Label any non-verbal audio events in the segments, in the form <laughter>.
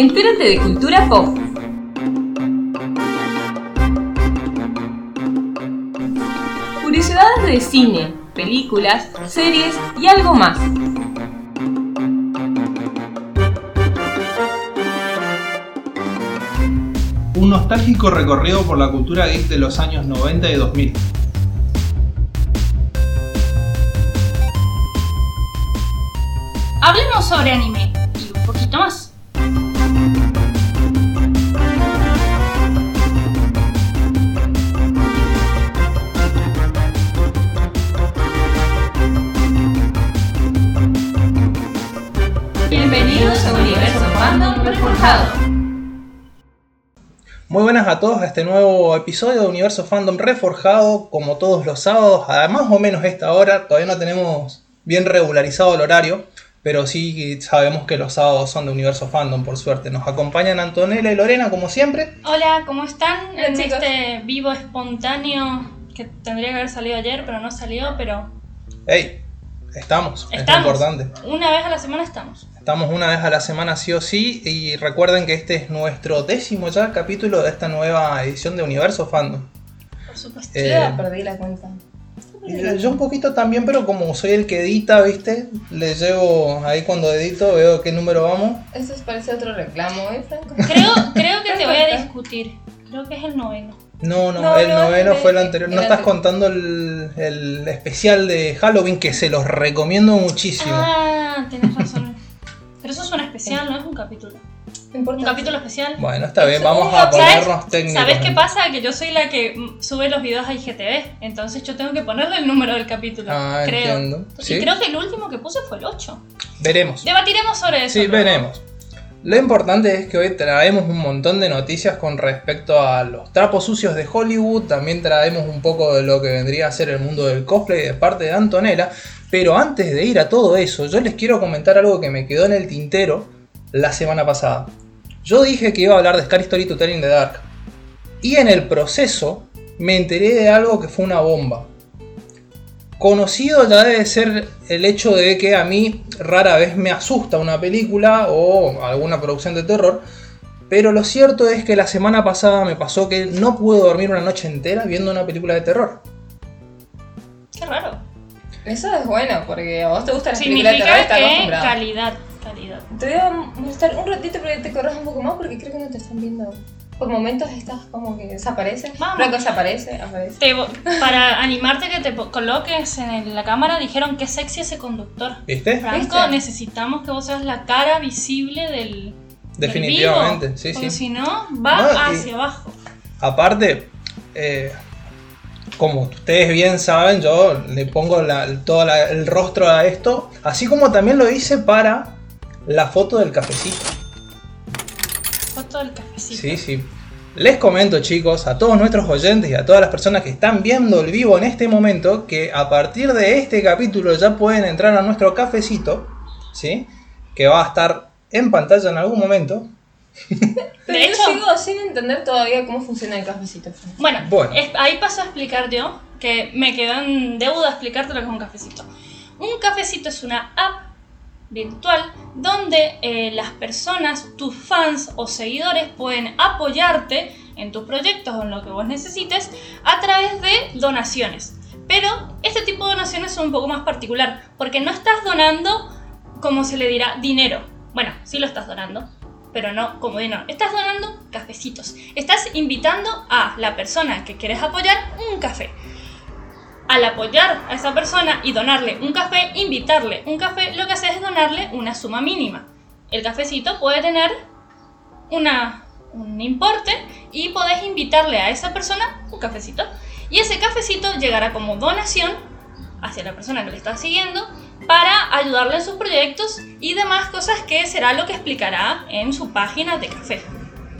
Entérate de cultura pop. Curiosidades de cine, películas, series y algo más. Un nostálgico recorrido por la cultura geek de los años 90 y 2000. Hablemos sobre anime Muy buenas a todos a este nuevo episodio de Universo Fandom Reforjado, como todos los sábados, a más o menos esta hora, todavía no tenemos bien regularizado el horario, pero sí sabemos que los sábados son de Universo Fandom, por suerte. Nos acompañan Antonella y Lorena, como siempre. Hola, ¿cómo están? Hola, en chicos. este vivo espontáneo que tendría que haber salido ayer, pero no salió, pero ¡Hey! Estamos, estamos. es lo importante. Una vez a la semana estamos. Estamos una vez a la semana sí o sí y recuerden que este es nuestro décimo ya capítulo de esta nueva edición de Universo Fandom. Por supuesto. Eh, perdí la cuenta. Y Yo un poquito también, pero como soy el que edita, ¿viste? Le llevo ahí cuando edito, veo qué número vamos. Eso parece otro reclamo, ¿eh, Franco? <laughs> Creo, creo que te voy a discutir. Creo que es el noveno. No, no, No, el no, noveno el- fue el anterior. No estás anterior. contando el, el especial de Halloween que se los recomiendo muchísimo. Ah, tenés razón. Pero eso es un especial, no es un capítulo. Un capítulo especial. Bueno, está bien, vamos a ponernos técnicos. ¿Sabes qué pasa? Que yo soy la que sube los videos a IGTV. Entonces yo tengo que ponerle el número del capítulo. Ah, creo. entiendo. Y creo que el último que puse fue el 8. veremos. Debatiremos sobre eso. Sí, luego. veremos. Lo importante es que hoy traemos un montón de noticias con respecto a los trapos sucios de Hollywood. También traemos un poco de lo que vendría a ser el mundo del cosplay de parte de Antonella. Pero antes de ir a todo eso, yo les quiero comentar algo que me quedó en el tintero la semana pasada. Yo dije que iba a hablar de Scary Story to the Dark. Y en el proceso me enteré de algo que fue una bomba. Conocido ya debe ser el hecho de que a mí rara vez me asusta una película o alguna producción de terror. Pero lo cierto es que la semana pasada me pasó que no pude dormir una noche entera viendo una película de terror. Qué raro. Eso es bueno, porque a vos te gusta la película de terror, que calidad, calidad. Te voy a molestar un ratito para que te corras un poco más, porque creo que no te están viendo. Por momentos estás como que desaparece. Vamos. Franco desaparece, aparece. Te vo- para animarte que te coloques en la cámara, dijeron que sexy ese conductor. ¿Viste? Franco, ¿Viste? necesitamos que vos seas la cara visible del. del Definitivamente, vivo, sí, porque sí. si no, va No, hacia abajo. Aparte, eh, como ustedes bien saben, yo le pongo la- todo la- el rostro a esto, así como también lo hice para la foto del cafecito. Foto del cafecito. Sí, sí. Les comento chicos, a todos nuestros oyentes y a todas las personas que están viendo el vivo en este momento, que a partir de este capítulo ya pueden entrar a nuestro cafecito, ¿sí? Que va a estar en pantalla en algún momento. <laughs> Pero yo sigo sin entender todavía cómo funciona el cafecito. Bueno, Bueno. es- ahí paso a explicar yo, que me quedó en deuda explicarte lo que es un cafecito. Un cafecito es una app virtual donde eh, las personas, tus fans o seguidores pueden apoyarte en tus proyectos o en lo que vos necesites a través de donaciones. Pero este tipo de donaciones son un poco más particular porque no estás donando, como se le dirá, dinero. Bueno, sí lo estás donando, pero no como dinero. Estás donando cafecitos. Estás invitando a la persona que quieres apoyar un café. Al apoyar a esa persona y donarle un café, invitarle un café, lo que haces es donarle una suma mínima. El cafecito puede tener una, un importe y podés invitarle a esa persona un cafecito. Y ese cafecito llegará como donación hacia la persona que le está siguiendo para ayudarle en sus proyectos y demás cosas que será lo que explicará en su página de café.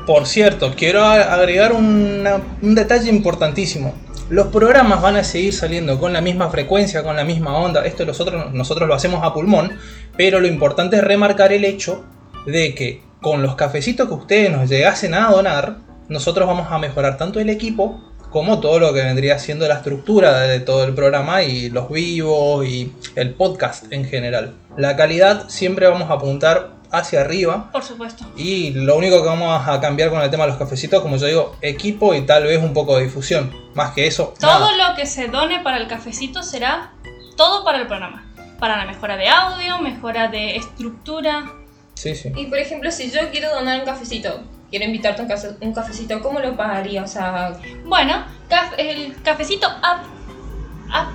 Por cierto, quiero agregar una- un detalle importantísimo. Los programas van a seguir saliendo con la misma frecuencia, con la misma onda. Esto nosotros, nosotros lo hacemos a pulmón, pero lo importante es remarcar el hecho de que con los cafecitos que ustedes nos llegasen a donar, nosotros vamos a mejorar tanto el equipo como todo lo que vendría siendo la estructura de todo el programa y los vivos y el podcast en general. La calidad siempre vamos a apuntar hacia arriba. Por supuesto. Y lo único que vamos a cambiar con el tema de los cafecitos, como yo digo, equipo y tal vez un poco de difusión. Más que eso, Todo nada. lo que se done para el cafecito será todo para el programa. Para la mejora de audio, mejora de estructura. Sí, sí. Y por ejemplo, si yo quiero donar un cafecito, quiero invitarte a un, cafe- un cafecito, ¿cómo lo pagaría? O sea, Bueno, caf- el cafecito app, app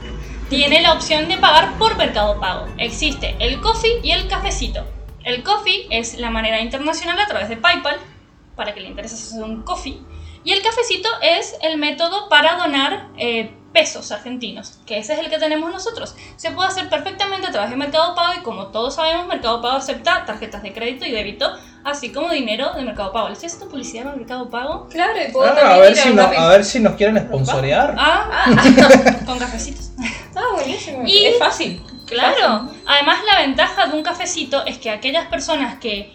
tiene la opción de pagar por Mercado Pago. Existe el coffee y el cafecito. El coffee es la manera internacional a través de PayPal, para que le interese hacer un coffee. Y el cafecito es el método para donar eh, pesos argentinos, que ese es el que tenemos nosotros. Se puede hacer perfectamente a través de Mercado Pago y como todos sabemos, Mercado Pago acepta tarjetas de crédito y débito, así como dinero de Mercado Pago. ¿Le estoy haciendo publicidad al Mercado Pago? claro, y puedo Ah, también a, ver si a no- a ver si nos quieren sponsorear. Ah, <laughs> con cafecitos. Ah, buenísimo. Y- Es fácil. Claro. Además, la ventaja de un cafecito es que aquellas personas que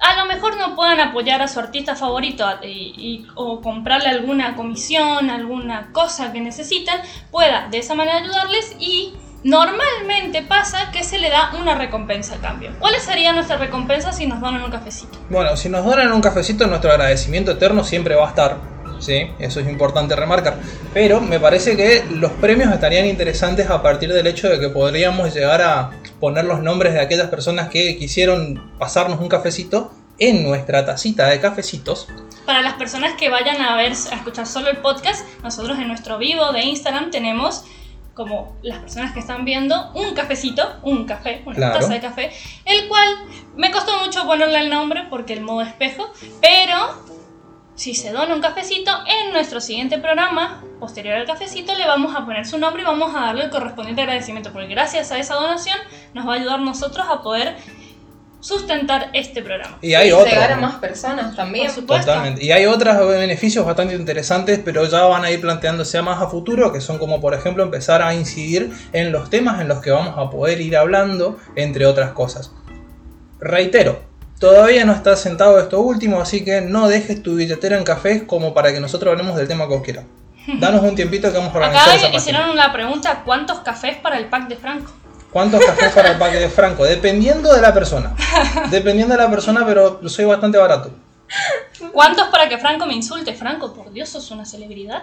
a lo mejor no puedan apoyar a su artista favorito y, y- o comprarle alguna comisión, alguna cosa que necesitan, pueda de esa manera ayudarles y normalmente pasa que se le da una recompensa a cambio. ¿Cuál sería nuestra recompensa si nos donan un cafecito? Bueno, si nos donan un cafecito, nuestro agradecimiento eterno siempre va a estar. Sí, eso es importante remarcar. Pero me parece que los premios estarían interesantes a partir del hecho de que podríamos llegar a poner los nombres de aquellas personas que quisieron pasarnos un cafecito en nuestra tacita de cafecitos. Para las personas que vayan a ver, a escuchar solo el podcast, nosotros en nuestro vivo de Instagram tenemos como las personas que están viendo un cafecito, un café, una Claro. taza de café, el cual me costó mucho ponerle el nombre porque el modo espejo, pero si se dona un cafecito, en nuestro siguiente programa, posterior al cafecito, le vamos a poner su nombre y vamos a darle el correspondiente agradecimiento, porque gracias a esa donación nos va a ayudar nosotros a poder sustentar este programa. Y hay Y otros. llegar a más personas también. Por supuesto. Totalmente. Y hay otros beneficios bastante interesantes, pero ya van a ir planteándose más a futuro, que son como por ejemplo empezar a incidir en los temas en los que vamos a poder ir hablando, entre otras cosas. Reitero, todavía no está sentado esto último, así que no dejes tu billetera en cafés como para que nosotros hablemos del tema que vos quieras. <laughs> Danos un tiempito que vamos a organizar esa Acá página. hicieron la pregunta, ¿cuántos cafés para el pack de Franco? ¿Cuántos cafés para el paquete de <laughs> Franco? Dependiendo de la persona. Dependiendo de la persona, pero soy bastante barato. ¿Cuántos para que Franco me insulte? Franco, por Dios, sos una celebridad.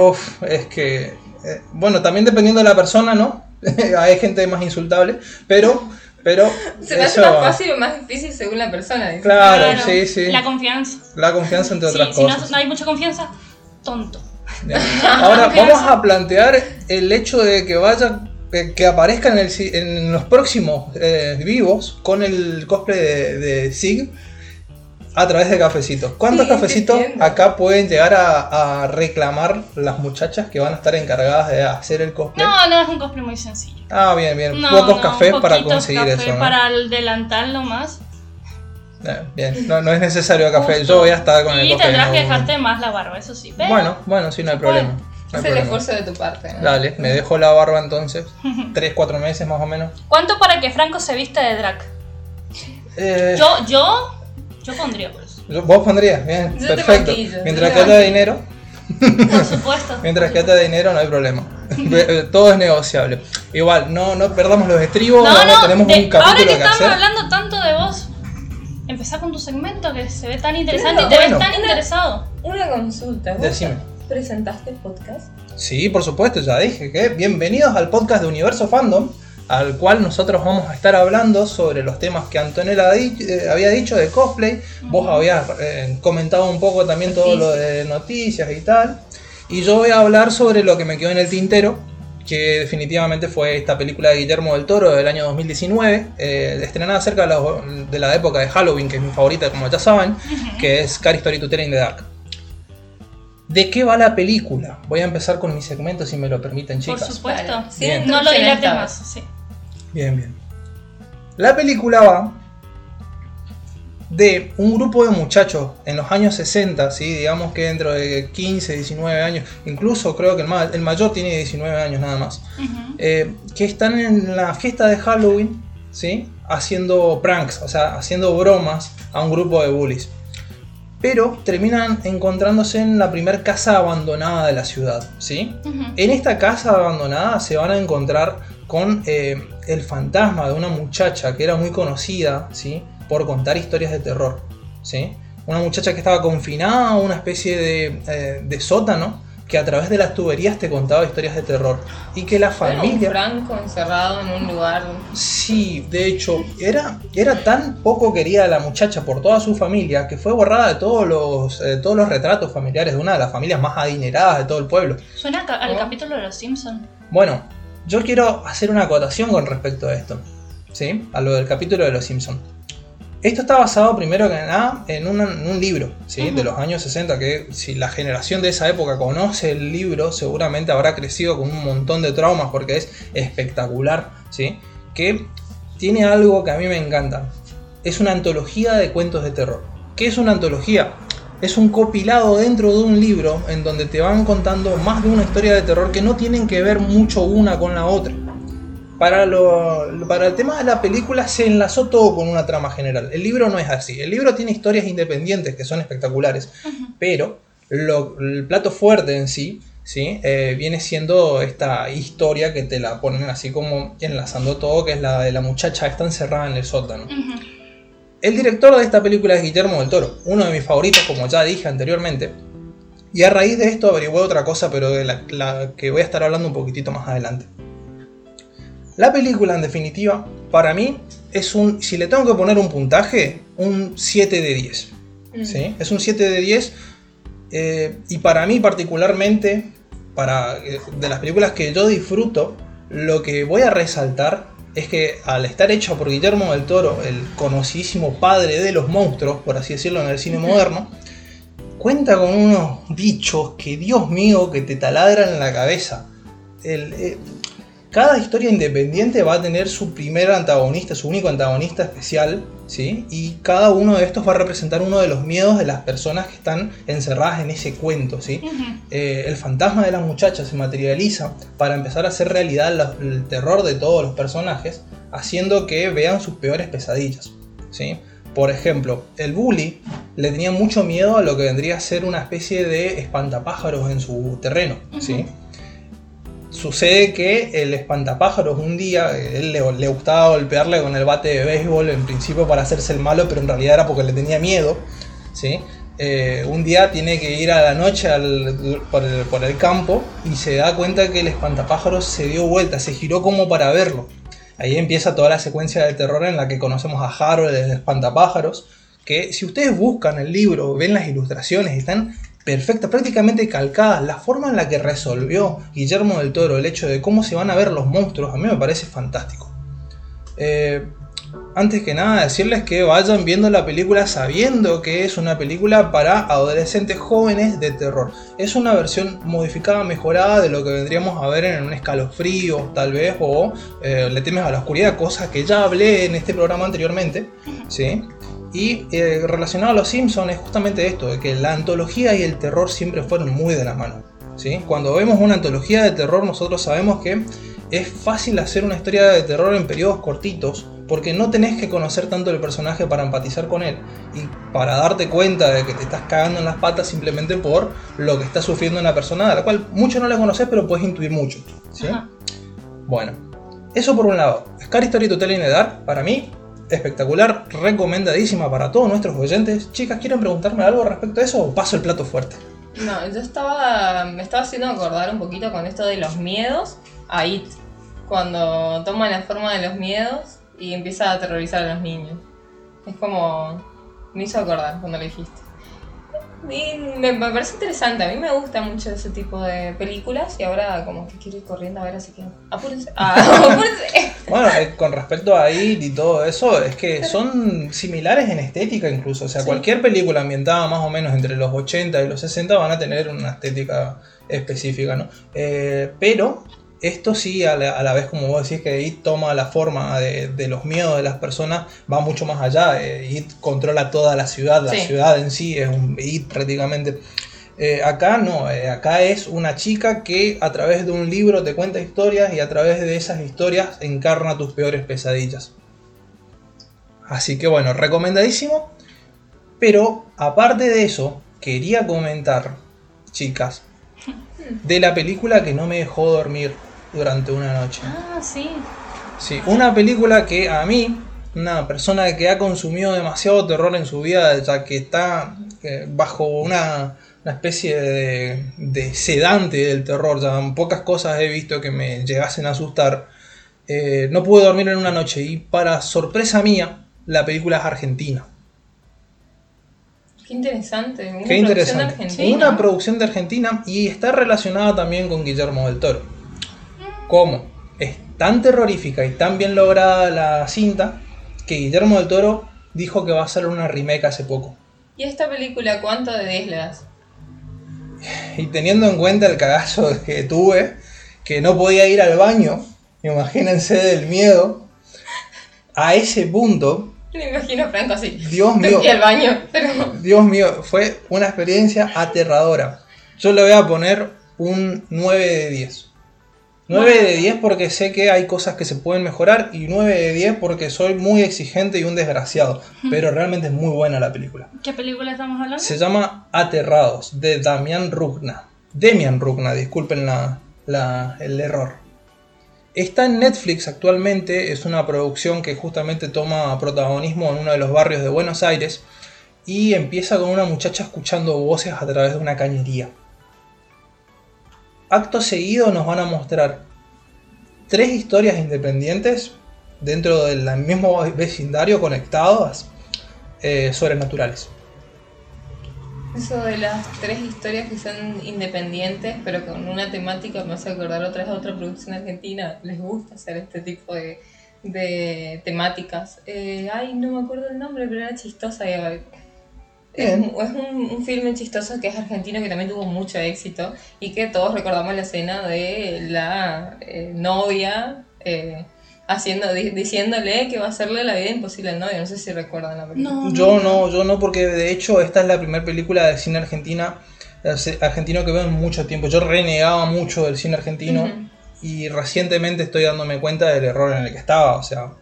Uf, es que. eh, bueno, también dependiendo de la persona, ¿no? <laughs> Hay gente más insultable, pero. Pero. Se me hace eso- más fácil o más difícil según la persona. dice. Claro, sí, sí. La La, confianza. confianza entre Sí, otras si no, cosas. no hay mucha confianza, tonto. Bien. <laughs> Ahora, Confianza. vamos a plantear el hecho de que vaya. eh, Que aparezca en, el, si- en los próximos eh, vivos con el cosplay de, de Sig a través de cafecitos. ¿Cuántos Sí, cafecitos acá pueden llegar a, a reclamar las muchachas que van a estar encargadas de hacer el cosplay? No, no, es un cosplay muy sencillo. Ah, bien, bien. No, Pocos no, cafés para conseguir café eso. ¿no? Para el delantal nomás. Eh, bien, no, no es necesario café. Justo. Yo voy a estar con el Y tendrás que dejarte más la barba, eso sí. Pero Bueno, bueno, sí, no hay problema. No Es el problema. esfuerzo de tu parte. ¿no? Dale, me dejo la barba entonces. <laughs> Tres, cuatro meses más o menos. ¿Cuánto para que Franco se vista de drag? Eh, Yo, yo, yo pondría por eso. yo- vos pondrías, bien, Yo perfecto. Mientras que te haya dinero, Por supuesto. <laughs> mientras que haya dinero no hay problema. <laughs> Todo es negociable. Igual, no, no perdamos los estribos, No, no, tenemos de- un capítulo ahora que que estamos hacer. hablando tanto de vos, empezá con tu segmento que se ve tan interesante Claro, y te bueno. ves tan interesado. Una consulta. ¿Vos Decime. presentaste podcast? Sí, por supuesto, ya dije que bienvenidos al podcast de Universo Fandom, al cual nosotros vamos a estar hablando sobre los temas que Antonella di- eh, había dicho de cosplay. Vos habías eh, comentado un poco también todo lo de noticias y tal. Y yo voy a hablar sobre lo que me quedó en el tintero, que definitivamente fue esta película de Guillermo del Toro del año 2019, eh, estrenada cerca de la, de la época de Halloween, que es mi favorita, como ya saben, que es Scary Story to Tell in the Dark. ¿De qué va la película? Voy a empezar con mi segmento, si me lo permiten, Por chicas. supuesto. Vale. Sin Bien. No lo dilates más, sí. Bien, bien. La película va de un grupo de muchachos en los años 60, ¿sí? digamos que dentro de 15, 19 años, incluso creo que el, ma- el mayor tiene 19 años nada más, eh, que están en la fiesta de Halloween, ¿sí? haciendo pranks, o sea, haciendo bromas a un grupo de bullies. Pero terminan encontrándose en la primer casa abandonada de la ciudad, ¿sí? En esta casa abandonada se van a encontrar con eh, el fantasma de una muchacha que era muy conocida, ¿sí? por contar historias de terror. ¿sí? Una muchacha que estaba confinada a una especie de, eh, de sótano que a través de las tuberías te contaba historias de terror. Y que la Era un familia... Franco encerrado en un lugar. Sí, de hecho, era, era tan poco querida la muchacha por toda su familia que fue borrada de todos los, eh, todos los retratos familiares de una de las familias más adineradas de todo el pueblo. Suena al capítulo de los Simpsons. Bueno, yo quiero hacer una acotación con respecto a esto, ¿sí? A lo del capítulo de Los Simpsons. Esto está basado primero que nada en, un libro, ¿sí? De los años 60, que si la generación de esa época conoce el libro, seguramente habrá crecido con un montón de traumas porque es espectacular, ¿sí? Que tiene algo que a mí me encanta. Es una antología de cuentos de terror. ¿Qué es una antología? Es un copilado dentro de un libro en donde te van contando más de una historia de terror que no tienen que ver mucho una con la otra. Para, lo- para el tema de la película se enlazó todo con una trama general. El libro no es así. El libro tiene historias independientes que son espectaculares, pero lo- el plato fuerte en sí, ¿sí? Eh, viene siendo esta historia que te la ponen así como enlazando todo, que es la de la muchacha que está encerrada en el sótano. El director de esta película es Guillermo del Toro, uno de mis favoritos, como ya dije anteriormente. Y a raíz de esto averigué otra cosa, pero de la, la que voy a estar hablando un poquitito más adelante. La película, en definitiva, para mí es un, si le tengo que poner un puntaje, un 7 de 10. Mm. ¿sí? Es un 7 de 10. eh, y para mí particularmente, para, eh, de las películas que yo disfruto, lo que voy a resaltar es que al estar hecho por Guillermo del Toro, el conocidísimo padre de los monstruos, por así decirlo, en el cine moderno, cuenta con unos bichos que, Dios mío, que te taladran la cabeza. El, eh, cada historia independiente va a tener su primer antagonista, su único antagonista especial, ¿sí? Y cada uno de estos va a representar uno de los miedos de las personas que están encerradas en ese cuento, ¿sí? Eh, el fantasma de la muchacha se materializa para empezar a hacer realidad la- el terror de todos los personajes, haciendo que vean sus peores pesadillas, ¿sí? Por ejemplo, el bully le tenía mucho miedo a lo que vendría a ser una especie de espantapájaros en su terreno, ¿sí? Sucede que el espantapájaros un día, él le, le gustaba golpearle con el bate de béisbol en principio para hacerse el malo, pero en realidad era porque le tenía miedo, ¿sí? Eh, un día tiene que ir a la noche al- por, el, por el campo y se da cuenta que el espantapájaros se dio vuelta, se giró como para verlo. Ahí empieza toda la secuencia de terror en la que conocemos a Harold, el espantapájaros, que si ustedes buscan el libro, ven las ilustraciones, están perfectas, prácticamente calcadas. La forma en la que resolvió Guillermo del Toro el hecho de cómo se van a ver los monstruos, a mí me parece fantástico. Eh, antes que nada, decirles que vayan viendo la película sabiendo que es una película para adolescentes jóvenes de terror. Es una versión modificada, mejorada de lo que vendríamos a ver en un escalofrío, tal vez, o eh, Le temes a la oscuridad, cosas que ya hablé en este programa anteriormente. ¿sí? Y eh, relacionado a los Simpsons es justamente esto, de que la antología y el terror siempre fueron muy de la mano. ¿sí? Cuando vemos una antología de terror nosotros sabemos que es fácil hacer una historia de terror en periodos cortitos porque no tenés que conocer tanto el personaje para empatizar con él y para darte cuenta de que te estás cagando en las patas simplemente por lo que está sufriendo una persona a la cual mucho no le conoces pero puedes intuir mucho. ¿sí? Bueno, eso por un lado. Scary Story to Tell in the Dark, para mí, espectacular, recomendadísima para todos nuestros oyentes. Chicas, ¿quieren preguntarme algo respecto a eso o paso el plato fuerte? No, yo estaba. Me estaba haciendo acordar un poquito con esto de los miedos a It. Cuando toma la forma de los miedos y empieza a aterrorizar a los niños. Es como. Me hizo acordar cuando lo dijiste. Y me, me parece interesante, a mí me gusta mucho ese tipo de películas y ahora como que quiero ir corriendo a ver, así que apúrense. Ah, <laughs> apúrense. Bueno, eh, con respecto a IT y todo eso, es que son similares en estética incluso. O sea, Sí. cualquier película ambientada más o menos entre los 80 y los 60 van a tener una estética específica, ¿no? Eh, pero esto sí, a la, a la vez como vos decís que IT toma la forma de, de los miedos de las personas, va mucho más allá. Eh, IT controla toda la ciudad, la Sí. ciudad en sí es un IT prácticamente. Eh, acá no, eh, acá es una chica que a través de un libro te cuenta historias y a través de esas historias encarna tus peores pesadillas. Así que bueno, recomendadísimo. Pero aparte de eso, quería comentar, chicas, de la película que no me dejó dormir durante una noche. Ah, sí. Sí, una película que a mí una persona que ha consumido demasiado terror en su vida, ya que está eh, bajo una, una especie de, de sedante del terror, ya pocas cosas he visto que me llegasen a asustar. Eh, no pude dormir en una noche y para sorpresa mía, la película es argentina. Qué interesante. Una Qué producción interesante. argentina. Una producción de Argentina y está relacionada también con Guillermo del Toro. ¿Cómo? Es tan terrorífica y tan bien lograda la cinta que Guillermo del Toro dijo que va a hacer una remake hace poco. ¿Y esta película cuánto de 10 le das? Y teniendo en cuenta el cagazo que tuve, que no podía ir al baño, imagínense del miedo, a ese punto, Me imagino Franco así. Dios mío, al baño, pero. Dios mío, fue una experiencia aterradora. Yo le voy a poner un 9 de 10. 9 de 10 porque sé que hay cosas que se pueden mejorar y 9 de 10 porque soy muy exigente y un desgraciado. Pero realmente es muy buena la película. ¿Qué película estamos hablando? Se llama Aterrados, de Damián Rugna. Demian Rugna, disculpen la- la- el error. Está en Netflix actualmente, es una producción que justamente toma protagonismo en uno de los barrios de Buenos Aires y empieza con una muchacha escuchando voces a través de una cañería. Acto seguido nos van a mostrar tres historias independientes dentro del mismo vecindario conectadas eh, sobrenaturales. Eso de las tres historias que son independientes, pero con una temática me hace acordar otra vez a otra producción argentina. Les gusta hacer este tipo de, temáticas. Eh, ay, no me acuerdo el nombre, pero era chistosa. y, Es, un- es un, un filme chistoso que es argentino que también tuvo mucho éxito y que todos recordamos la escena de la eh, novia eh, haciendo di- diciéndole que va a hacerle la vida imposible al novio. No sé si recuerdan la película. No, Yo no, yo no, porque de hecho esta es la primera película de cine argentina, eh, argentino que veo en mucho tiempo. Yo renegaba mucho del cine argentino y recientemente estoy dándome cuenta del error en el que estaba. O sea,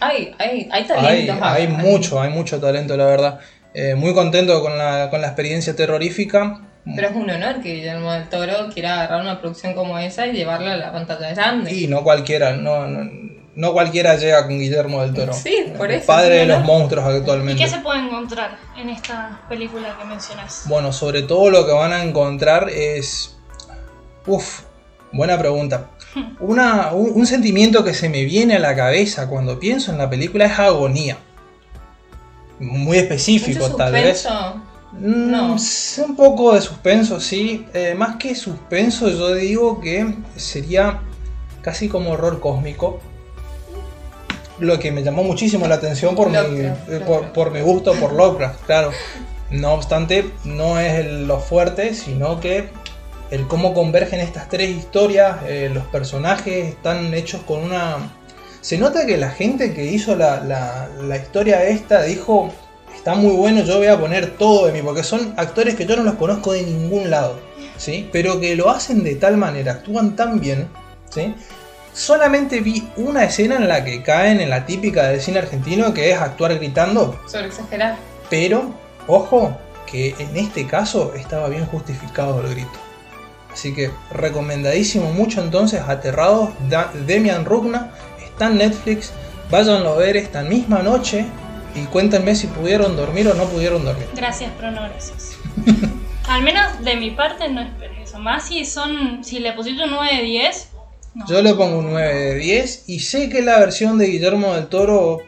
Hay, hay, hay hay, talentos. hay acá. mucho, hay mucho talento, la verdad. Eh, muy contento con la, con la experiencia terrorífica. Pero es un honor que Guillermo del Toro quiera agarrar una producción como esa y llevarla a la pantalla grande. Y no cualquiera, no, no, no cualquiera llega con Guillermo del Toro. Sí, por eso, Padre de los monstruos ¿Y actualmente. qué se puede encontrar en esta película que mencionas? Bueno, sobre todo lo que van a encontrar es... Uf, buena pregunta. <laughs> Una, un, un sentimiento que se me viene a la cabeza cuando pienso en la película es agonía. Muy específico, Mucho tal vez. suspenso. Mm, No. Un poco de suspenso, sí. Eh, más que suspenso, yo digo que sería casi como horror cósmico. Lo que me llamó muchísimo la atención por, mi, Lovecraft, eh, por, por mi gusto por Lovecraft, claro. No obstante, no es lo fuerte, sino que el cómo convergen estas tres historias, eh, los personajes están hechos con una... Se nota que la gente que hizo la, la- la historia esta dijo, está muy bueno, yo voy a poner todo de mí, porque son actores que yo no los conozco de ningún lado, ¿sí? Pero que lo hacen de tal manera, actúan tan bien, ¿sí? Solamente vi una escena en la que caen en la típica del cine argentino, que es actuar gritando, Sobre exagerar. pero, ojo, que en este caso estaba bien justificado el grito. Así que recomendadísimo mucho entonces, Aterrados, Da- Demian Rugna, está en Netflix, váyanlo a ver esta misma noche y cuéntenme si pudieron dormir o no pudieron dormir. Gracias, pero no gracias. <laughs> Al menos de mi parte no esperes eso. Más si son. Si le pusiste un 9 de 10. No. Yo le pongo un 9 de 10 y sé que la versión de Guillermo del Toro,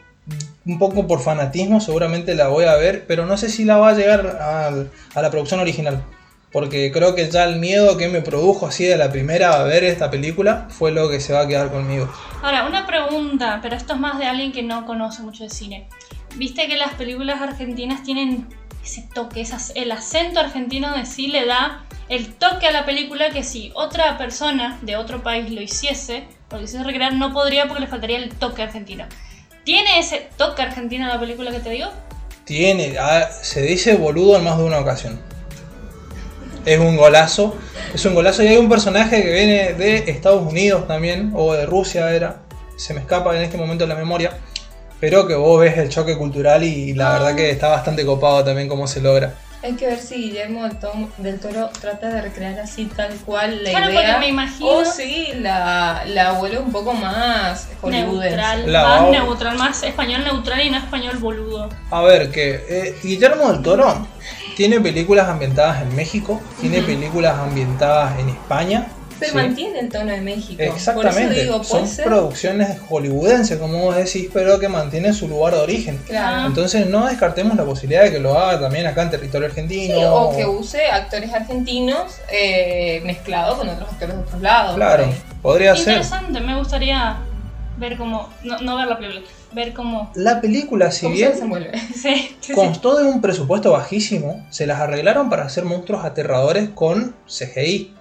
un poco por fanatismo, seguramente la voy a ver, pero no sé si la va a llegar al- a la producción original. Porque creo que ya el miedo que me produjo así de la primera a ver esta película fue lo que se va a quedar conmigo. Ahora, una pregunta, pero esto es más de alguien que no conoce mucho de cine. Viste que las películas argentinas tienen ese toque, esas- el acento argentino de sí le da el toque a la película que si otra persona de otro país lo hiciese, o lo hiciese recrear, no podría porque le faltaría el toque argentino. ¿Tiene ese toque argentino la película que te digo? Tiene, ah, se dice boludo en más de una ocasión. Es un golazo, es un golazo y hay un personaje que viene de Estados Unidos también, o de Rusia era, se me escapa en este momento la memoria, pero que vos ves el choque cultural y la verdad que está bastante copado también cómo se logra. Hay que ver si Guillermo del, Tom- del Toro trata de recrear así tal cual la Claro, idea. porque me imagino- O si la, la vuelve un poco más hollywoodense. Neutral, La más va- neutral, más español neutral y no español boludo. A ver, que eh, Guillermo del Toro tiene películas ambientadas en México, tiene películas ambientadas en España. Pero ¿sí? mantiene el tono de México. Por Exactamente, eso digo, son ser. producciones hollywoodenses, como vos decís, pero que mantienen su lugar de origen. Claro. Entonces no descartemos la posibilidad de que lo haga también acá en territorio argentino. Sí, o que use actores argentinos eh, mezclados con otros actores de otros lados. Claro, por podría ser. Interesante, me gustaría ver cómo. No, no ver la película, ver cómo. La película, si ¿Cómo se bien? <laughs> Sí, sí, sí. constó de un presupuesto bajísimo, se las arreglaron para hacer monstruos aterradores con CGI.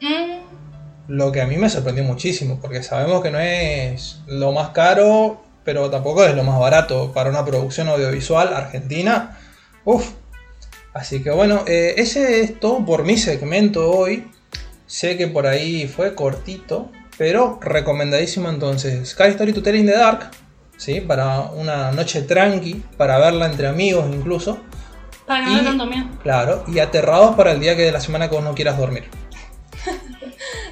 Mm, Lo que a mí me sorprendió muchísimo, porque sabemos que no es lo más caro, pero tampoco es lo más barato para una producción audiovisual argentina. Uf. Así que bueno, eh, ese es todo por mi segmento hoy. Sé que por ahí fue cortito, pero recomendadísimo entonces. Sky Story to Tell in the Dark, ¿sí? Para una noche tranqui, para verla entre amigos incluso. para no Y- tanto miedo. Claro, y aterrados para el día que de la semana que vos no quieras dormir. <laughs>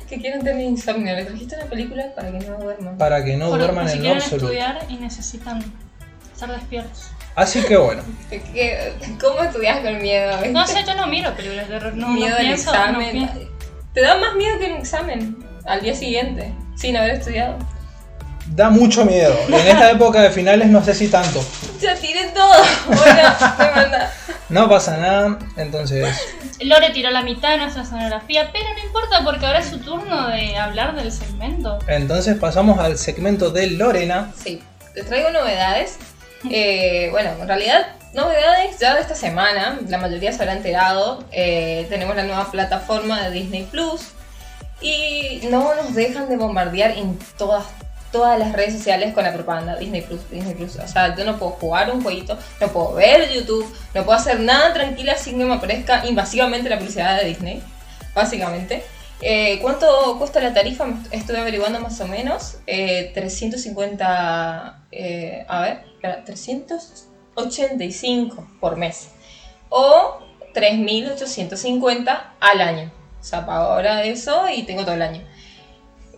Que quieren tener insomnio. Le trajiste una película para que no duerman. Para que no Por- duerman si en lo quieren absoluto. estudiar y necesitan estar despiertos. Así que bueno. <laughs> ¿Qué- qué- ¿Cómo estudias con miedo? No sé, yo no miro películas de terror, no, no miedo al pienso, no examen. pienso. Te da más miedo que un examen al día siguiente, sin haber estudiado. Da mucho miedo. En esta <laughs> época de finales no sé si tanto. Ya tiré todo. Bueno, me manda. No pasa nada. Entonces, Lore tiró la mitad de nuestra sonografía, pero no importa porque ahora es su turno de hablar del segmento. entonces pasamos al segmento de Lorena. Sí, te traigo novedades. Eh, bueno, en realidad, novedades ya de esta semana. La mayoría se habrá enterado. Eh, tenemos la nueva plataforma de Disney Plus. Y no nos dejan de bombardear en todas, todas las redes sociales con la propaganda Disney Plus, Disney Plus. O sea, yo no puedo jugar un jueguito, no puedo ver YouTube, no puedo hacer nada tranquila sin que me aparezca invasivamente la publicidad de Disney, básicamente. Eh, ¿Cuánto cuesta la tarifa? Estuve averiguando más o menos. Eh, 350, eh, a ver, espera, 385 por mes. O 3.850 al año. O sea, pago ahora eso y tengo todo el año.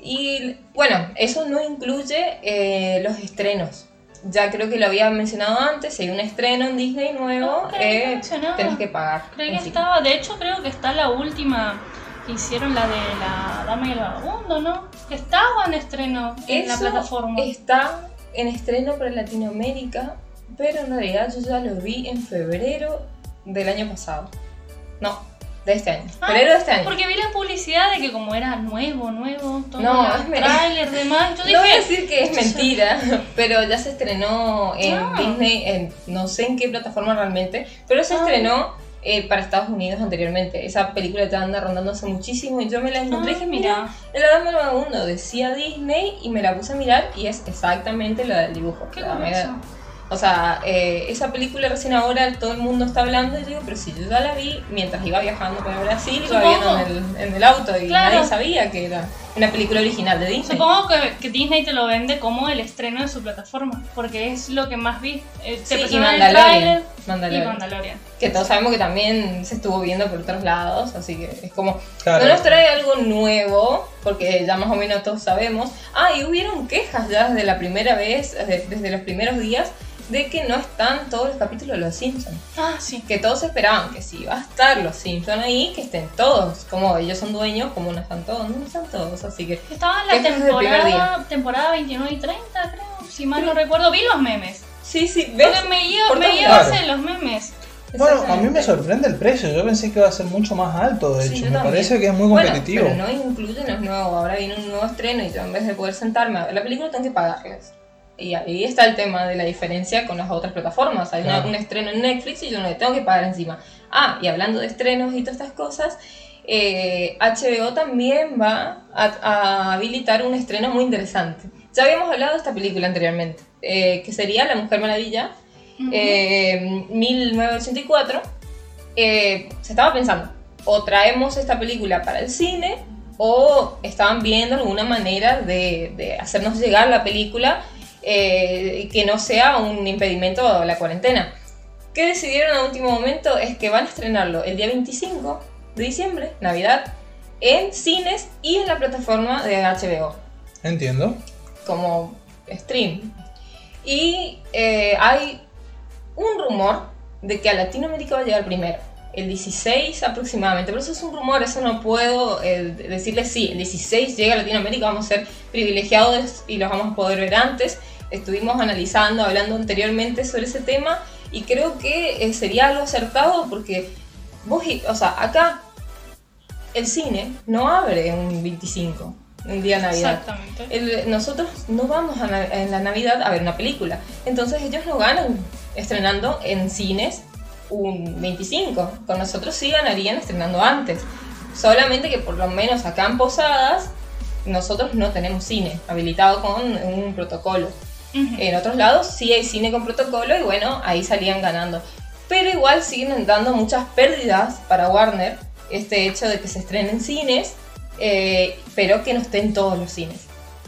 Y bueno, eso no incluye eh, los estrenos. Ya creo que lo había mencionado antes, si hay un estreno en Disney nuevo, No, creo que eh, tenés que pagar. Creo que estaba, de hecho creo que está la última que hicieron, la de la Dama y el Vagabundo, ¿no? Que estaba en estreno en la plataforma. Está en estreno para Latinoamérica, pero en realidad yo ya lo vi en febrero del año pasado. No, de este año. Ah, febrero de este año. Porque vi la publicidad de que como era nuevo, nuevo, todo No, el tráiler, demás, <laughs> yo No voy a dije, decir que es mentira, pero ya se estrenó en Ah. Disney, en no sé en qué plataforma realmente, pero se Ah. estrenó eh, para Estados Unidos anteriormente. Esa película ya anda rondando hace muchísimo y yo me la encontré y Ah, dije, mira, el del Vagabundo decía Disney y me la puse a mirar y es exactamente lo del dibujo. qué La O sea, eh, esa película recién ahora todo el mundo está hablando y yo digo, pero si yo ya la vi mientras iba viajando para Brasil, iba Supongo. viendo en el, en el auto y Claro. nadie sabía que era una película original de Disney. Supongo que, que Disney te lo vende como el estreno de su plataforma, porque es lo que más vi. Eh, te Sí, y Mandalorian. tráiler y Mandalorian. Mandalorian. Que todos sabemos que también se estuvo viendo por otros lados, así que es como... Claro. No nos trae algo nuevo, porque ya más o menos todos sabemos. Ah, y hubieron quejas ya desde la primera vez, desde, desde los primeros días, de que no están todos los capítulos de Los Simpsons. Ah, sí. Que todos esperaban que si iba a estar Los Simpsons ahí, que estén todos. Como ellos son dueños, como no están todos, no están todos, así que... Estaba en la Este temporada, temporada 29 y 30, creo, si mal no recuerdo. Vi los memes. Sí, sí, ¿ves? Porque me llevo, me llevo los memes. Bueno, a mí me sorprende el precio. Yo pensé que iba a ser mucho más alto, de Sí, hecho. Me también. parece que es muy Bueno, competitivo. pero no incluyen los nuevos. Ahora viene un nuevo estreno y yo en vez de poder sentarme a ver la película tengo que pagarles. Y ahí está el tema de la diferencia con las otras plataformas. Hay una- Claro. un estreno en Netflix y yo no le tengo que pagar encima. Ah, y hablando de estrenos y todas estas cosas, eh, HBO también va a, a habilitar un estreno muy interesante. Ya habíamos hablado de esta película anteriormente, eh, que sería La Mujer Maravilla, Ujú. eh, 1984, eh, se estaba pensando, o traemos esta película para el cine, o estaban viendo alguna manera de, de hacernos llegar la película eh, que no sea un impedimento a la cuarentena. ¿Qué decidieron a último momento? Es que van a estrenarlo el día 25 de diciembre, Navidad, en cines y en la plataforma de HBO, Entiendo. como stream. Y eh, hay un rumor de que a Latinoamérica va a llegar primero, el 16 aproximadamente, pero eso es un rumor, eso no puedo eh, decirle sí, el 16 llega a Latinoamérica, vamos a ser privilegiados y los vamos a poder ver antes. Estuvimos analizando, hablando anteriormente sobre ese tema y creo que eh, sería algo acertado porque vos, o sea, acá el cine no abre un 25, un día de Navidad. Exactamente. El- nosotros no vamos a na- en la Navidad a ver una película. Entonces ellos no ganan estrenando en cines un 25. Con nosotros sí ganarían estrenando antes. Solamente que por lo menos acá en Posadas nosotros no tenemos cine habilitado con un protocolo. Ujú. En otros lados sí hay cine con protocolo y bueno, ahí salían ganando. Pero igual siguen dando muchas pérdidas para Warner este hecho de que se estrenen cines, eh, pero que no estén todos los cines.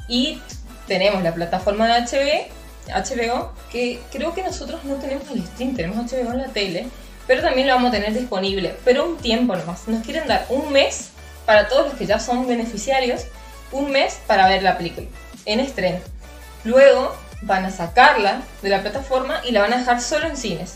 Y tenemos la plataforma de HB, HBO, que creo que nosotros no tenemos el stream, tenemos HBO en la tele, pero también lo vamos a tener disponible, pero un tiempo nomás. Nos quieren dar un mes para todos los que ya son beneficiarios, un mes para ver la película en estreno. Luego van a sacarla de la plataforma y la van a dejar solo en cines.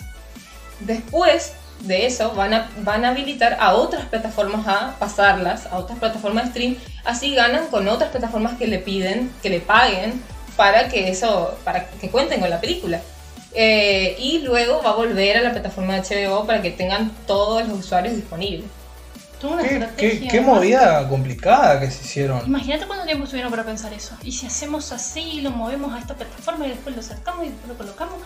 Después de eso van a, van a habilitar a otras plataformas a pasarlas, a otras plataformas de stream, así ganan con otras plataformas que le piden, que le paguen para que eso, para que cuenten con la película. Eh, y luego va a volver a la plataforma de HBO para que tengan todos los usuarios disponibles. Tuvo una Qué, estrategia. qué- qué movida complicada que se hicieron. Imagínate cuánto tiempo estuvieron para pensar eso. Y si hacemos así, lo movemos a esta plataforma y después lo sacamos y después lo colocamos.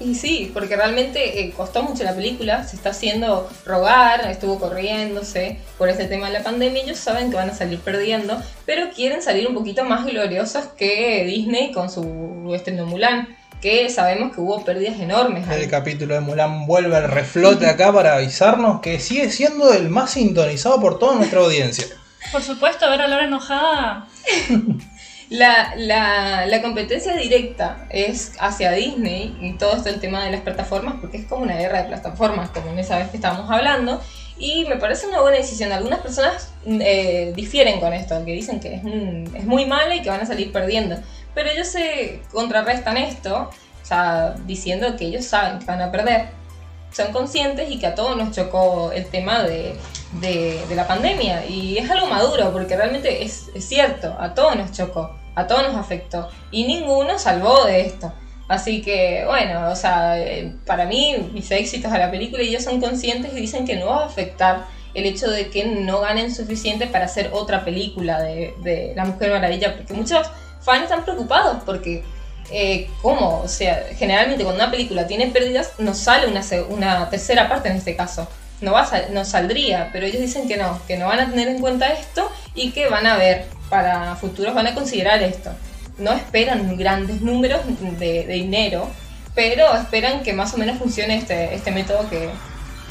Y sí, porque realmente eh, costó mucho la película, se está haciendo rogar, estuvo corriéndose por este tema de la pandemia, ellos saben que van a salir perdiendo, pero quieren salir un poquito más gloriosos que Disney con su estreno Mulan, que sabemos que hubo pérdidas enormes. ahí. El capítulo de Mulan vuelve al reflote acá para avisarnos que sigue siendo el más sintonizado por toda nuestra audiencia. Por supuesto, ver a Laura enojada. <laughs> La, la, la competencia directa es hacia Disney y todo esto el tema de las plataformas, porque es como una guerra de plataformas, como en esa vez que estábamos hablando. Y me parece una buena decisión. Algunas personas eh, difieren con esto, que dicen que es, un- es muy mala y que van a salir perdiendo. Pero ellos se contrarrestan esto, o sea, diciendo que ellos saben que van a perder. Son conscientes y que a todos nos chocó el tema de, de- de la pandemia. Y es algo maduro, porque realmente es, es cierto, a todos nos chocó, a todos nos afectó. Y ninguno salvó de esto. Así que, bueno, o sea, eh, para mí, mis éxitos a la película, ellos son conscientes y dicen que no va a afectar el hecho de que no ganen suficiente para hacer otra película de, de La Mujer Maravilla, porque muchos fans están preocupados porque, eh, ¿cómo? O sea, generalmente cuando una película tiene pérdidas, nos sale una, una tercera parte en este caso. No, va a no saldría, pero ellos dicen que no, que no van a tener en cuenta esto y que van a ver, para futuros van a considerar esto. No esperan grandes números de, de dinero, pero esperan que más o menos funcione este, este método que,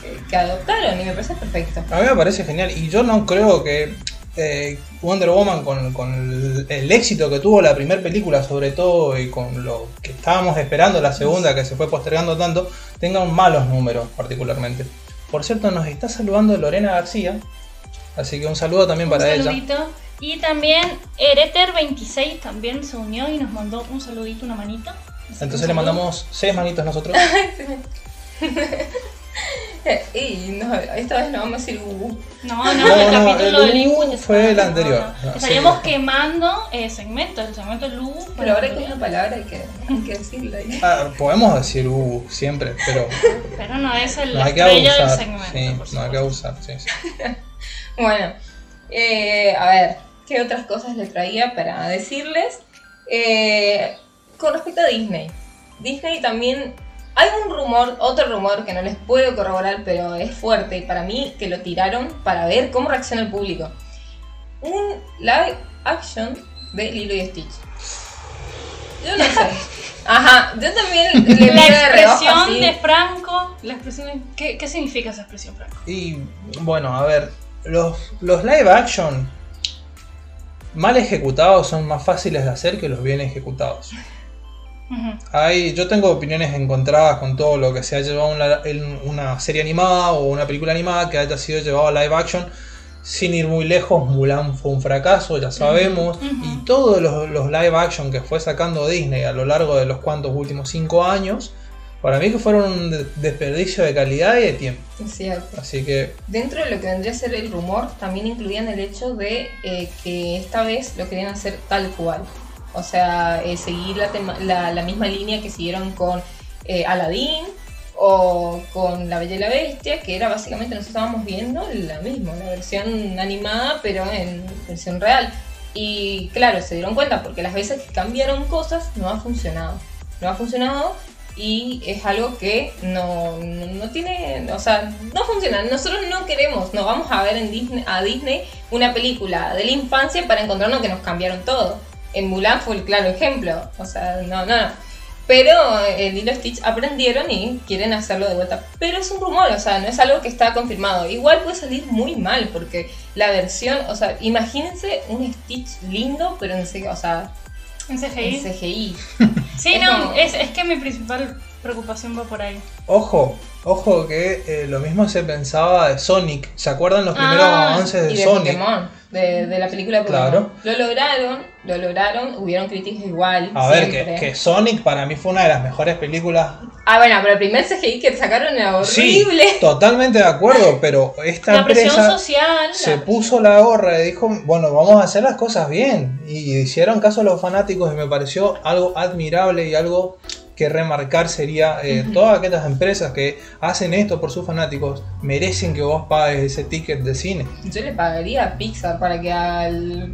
que- que adoptaron y me parece perfecto. A mí me parece genial y yo no creo que eh, Wonder Woman con, con el, el éxito que tuvo la primera película sobre todo y con lo que estábamos esperando la segunda que se fue postergando tanto, tenga un malos números particularmente. Por cierto, nos está saludando Lorena García, así que un saludo también Un para ella. Y también Ereter26 también se unió y nos mandó un saludito, una. Así que Entonces le mandamos seis manitos nosotros. <laughs> <laughs> Y no, esta vez no vamos a decir uh. No, no, No, el no, capítulo el del Ubu fue el anterior. No, no. Estaríamos sí. quemando eh, segmentos, el segmento del Ubu. Pero ahora que es una palabra hay que, hay que decirla. <laughs> Ah, podemos decir uh, siempre, pero Pero no es el estrella del segmento. Sí, no hay que abusar. sí, sí. Bueno, eh, a ver, ¿qué otras cosas les traía para decirles? Eh, con respecto a Disney. Disney también... Hay un rumor, otro rumor que no les puedo corroborar, pero es fuerte y para mí que lo tiraron para ver cómo reacciona el público. Un live action de Lilo y Stitch. Yo no sé. <laughs> Ajá, yo también le La miro de reojo expresión de Franco, la expresión de- ¿qué, ¿qué significa esa expresión, Franco? Y bueno, a ver, los, los live action mal ejecutados son más fáciles de hacer que los bien ejecutados. Hay, yo tengo opiniones encontradas con todo lo que se ha llevado una, en una serie animada o una película animada que haya sido llevado a live action. Sin ir muy lejos, Mulan fue un fracaso, ya sabemos. Y todos los, los live action que fue sacando Disney a lo largo de los cuantos últimos cinco años, para mí que fueron un de- desperdicio de calidad y de tiempo. Es cierto. Así que Dentro de lo que vendría a ser el rumor, también incluían el hecho de eh, que esta vez lo querían hacer tal cual. O sea, eh, seguir la, tema- la, la misma línea que siguieron con eh, Aladdin o con La Bella y la Bestia, que era básicamente nosotros estábamos viendo la misma, la versión animada, pero en versión real. Y claro, se dieron cuenta porque las veces que cambiaron cosas no ha funcionado. No ha funcionado y es algo que no, no, tiene, o sea, no funciona. Nosotros no queremos, no vamos a ver en Disney, a Disney una película de la infancia para encontrarnos que nos cambiaron todo. En Mulan fue el claro ejemplo, o sea, no, no, no. Pero eh, Lilo Stitch aprendieron y quieren hacerlo de vuelta. Pero es un rumor, o sea, no es algo que está confirmado. Igual puede salir muy mal, porque la versión, o sea, imagínense un Stitch lindo, pero en, C- o sea, En CGI. en CGI. Sí, Es no, como- es, es que mi principal preocupación va por ahí. Ojo, ojo que eh, lo mismo se pensaba de Sonic. ¿Se acuerdan los primeros Ah, avances de, y de Sonic? Pokémon, de, de la película de Pokémon. Claro. Lo lograron, lo lograron, hubieron críticas igual. A ver, que, que Sonic para mí fue una de las mejores películas. Ah, bueno, pero el primer CGI que sacaron era Sí, horrible. totalmente de acuerdo, <laughs> pero esta La presión empresa social. se la- puso la gorra y dijo, bueno, vamos a hacer las cosas bien. Y hicieron caso a los fanáticos y me pareció algo admirable y algo que remarcar sería eh, todas aquellas empresas que hacen esto por sus fanáticos merecen que vos pagues ese ticket de cine. Yo le pagaría a Pixar para que el-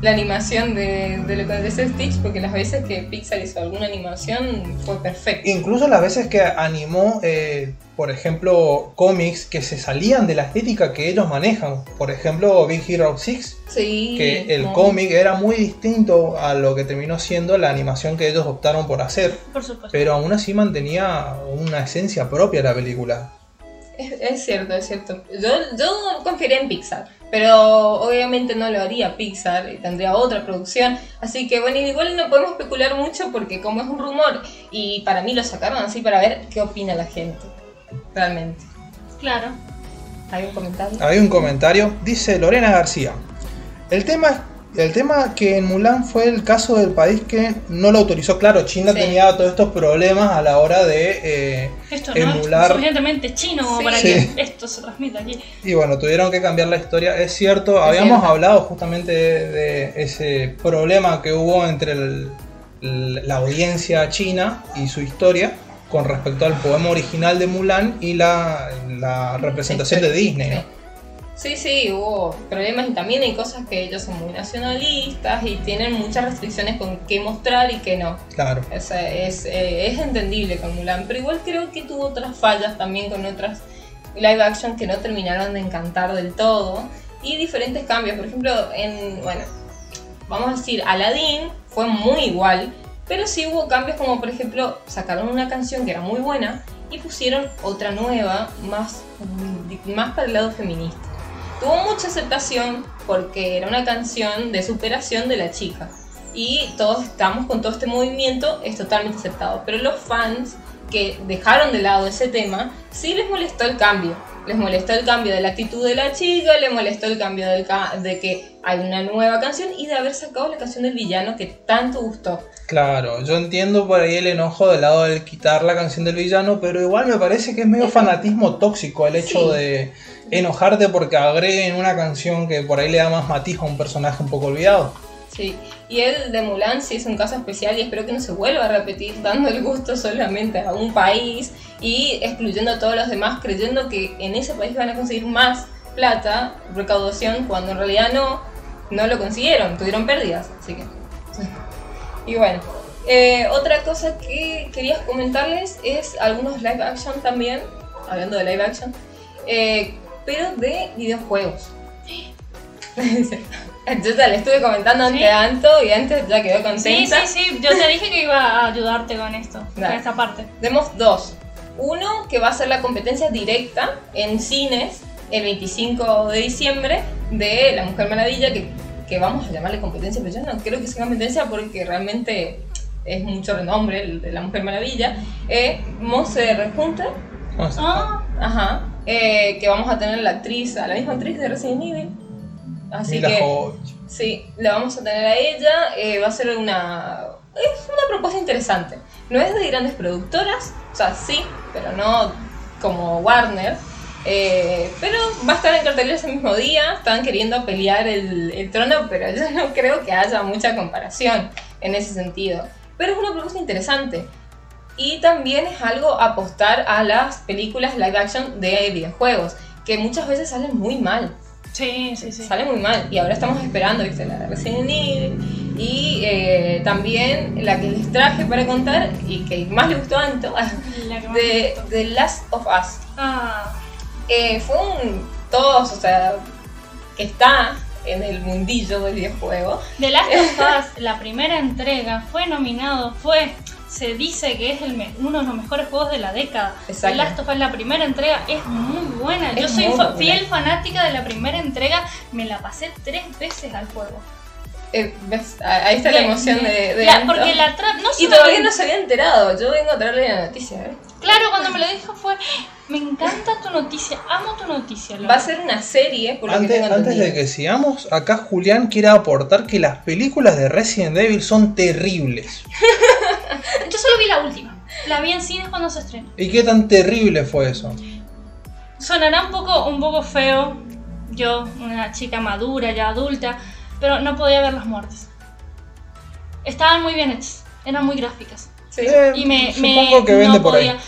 la animación de, de lo que es Stitch, porque las veces que Pixar hizo alguna animación fue perfecto. Incluso las veces que animó, eh, por ejemplo, cómics que se salían de la estética que ellos manejan. Por ejemplo, Big Hero 6, Sí. que el no. cómic era muy distinto a lo que terminó siendo la animación que ellos optaron por hacer. Por supuesto. Pero aún así mantenía una esencia propia la película. Es, es cierto, es cierto. Yo, yo confiaría en Pixar, pero obviamente no lo haría Pixar, y tendría otra producción. Así que bueno, igual no podemos especular mucho porque como es un rumor y para mí lo sacaron así para ver qué opina la gente. Realmente. Claro. ¿Hay un comentario? Hay un comentario, dice Lorena García. El tema, el tema que en Mulan fue el caso del país que no lo autorizó. Claro, China Sí. tenía todos estos problemas a la hora de... eh, Esto no es suficientemente chino Sí. para Sí. que esto se transmita aquí. Y bueno, tuvieron que cambiar la historia. Es cierto, habíamos cierto. hablado justamente de, de ese problema que hubo entre el- el- la audiencia china y su historia con respecto al poema original de Mulan y la, la representación de Disney. ¿no? Sí, sí, hubo problemas y también hay cosas que ellos son muy nacionalistas y tienen muchas restricciones con qué mostrar y qué no. Claro. O sea, es, eh, es entendible con Mulan, pero igual creo que tuvo otras fallas también con otras live action que no terminaron de encantar del todo y diferentes cambios. Por ejemplo, en, bueno, vamos a decir, Aladdin fue muy igual, pero sí hubo cambios como por ejemplo sacaron una canción que era muy buena y pusieron otra nueva más, más para el lado feminista. Tuvo mucha aceptación porque era una canción de superación de la chica y todos estamos con todo este movimiento, es totalmente aceptado. Pero los fans que dejaron de lado ese tema, sí les molestó el cambio. Les molestó el cambio de la actitud de la chica, les molestó el cambio del ca- de que hay una nueva canción y de haber sacado la canción del villano que tanto gustó. Claro, yo entiendo por ahí el enojo del lado del quitar la canción del villano, pero igual me parece que es medio fanatismo tóxico el hecho Sí. de enojarte porque agreguen una canción que por ahí le da más matiz a un personaje un poco olvidado. Sí, y el de Mulan sí es un caso especial y espero que no se vuelva a repetir dando el gusto solamente a un país y excluyendo a todos los demás creyendo que en ese país van a conseguir más plata, recaudación, cuando en realidad no, no lo consiguieron, tuvieron pérdidas, así que... Y bueno, eh, otra cosa que quería comentarles es algunos live action también, hablando de live action, eh, pero de videojuegos. Yo ya le estuve comentando Sí. ante Anto y antes ya quedó Sí, contenta. sí, sí. Yo te dije que iba a ayudarte con esto, con Dale. esta parte. Tenemos dos. Uno que va a ser la competencia directa en cines el 25 de diciembre de La Mujer Maravilla, que, que vamos a llamarle competencia, pero yo no creo que sea competencia porque realmente es mucho renombre, el de la Mujer Maravilla, eh, Monster Hunter, Vamos a- Ah, ajá, eh, que vamos a tener la actriz, a la misma actriz de Resident Evil. Así Mila que sí, la vamos a tener a ella, eh, va a ser una... Es una propuesta interesante. No es de grandes productoras, o sea, sí, pero no como Warner. eh, pero va a estar en cartelera ese mismo día. Están queriendo pelear el, el trono, pero yo no creo que haya mucha comparación en ese sentido. Pero es una propuesta interesante. Y también es algo apostar a las películas live action de videojuegos, que muchas veces salen muy mal. sí, sí, sí. Sale muy mal. Y ahora estamos esperando, viste, la de Resident Evil. Y eh, también la que les traje para contar y que más le gustó a me de. The Last of Us. Ah, Eh, fue un. Todos, o sea, que está en el mundillo del videojuego. The Last of <laughs> Us, la primera entrega, fue nominado, fue, se dice que es el me- uno de los mejores juegos de la década. Exacto. Last of Us, la primera entrega, es muy buena. Yo soy fa- fiel fanática de la primera entrega, me la pasé tres veces al juego. Eh, ¿ves? Ah, Ahí está la emoción de, bien. de La- porque la no Y todavía no se había enterado. Yo vengo a traerle la noticia. ¿eh? Claro, cuando me lo dijo fue, me encanta tu noticia, amo tu noticia. Lola". Va a ser una serie, por lo que Antes, tengo antes entendido. de que sigamos, acá Julián quiere aportar que las películas de Resident Evil son terribles. <laughs> Yo solo vi la última, la vi en cines cuando se estrenó. ¿Y qué tan terrible fue eso? Sonará un poco, un poco feo, yo, una chica madura, ya adulta, pero no podía ver las muertes. Estaban muy bien hechas, eran muy gráficas. Sí. Eh, Y me, supongo me- que vende no por podía. ahí.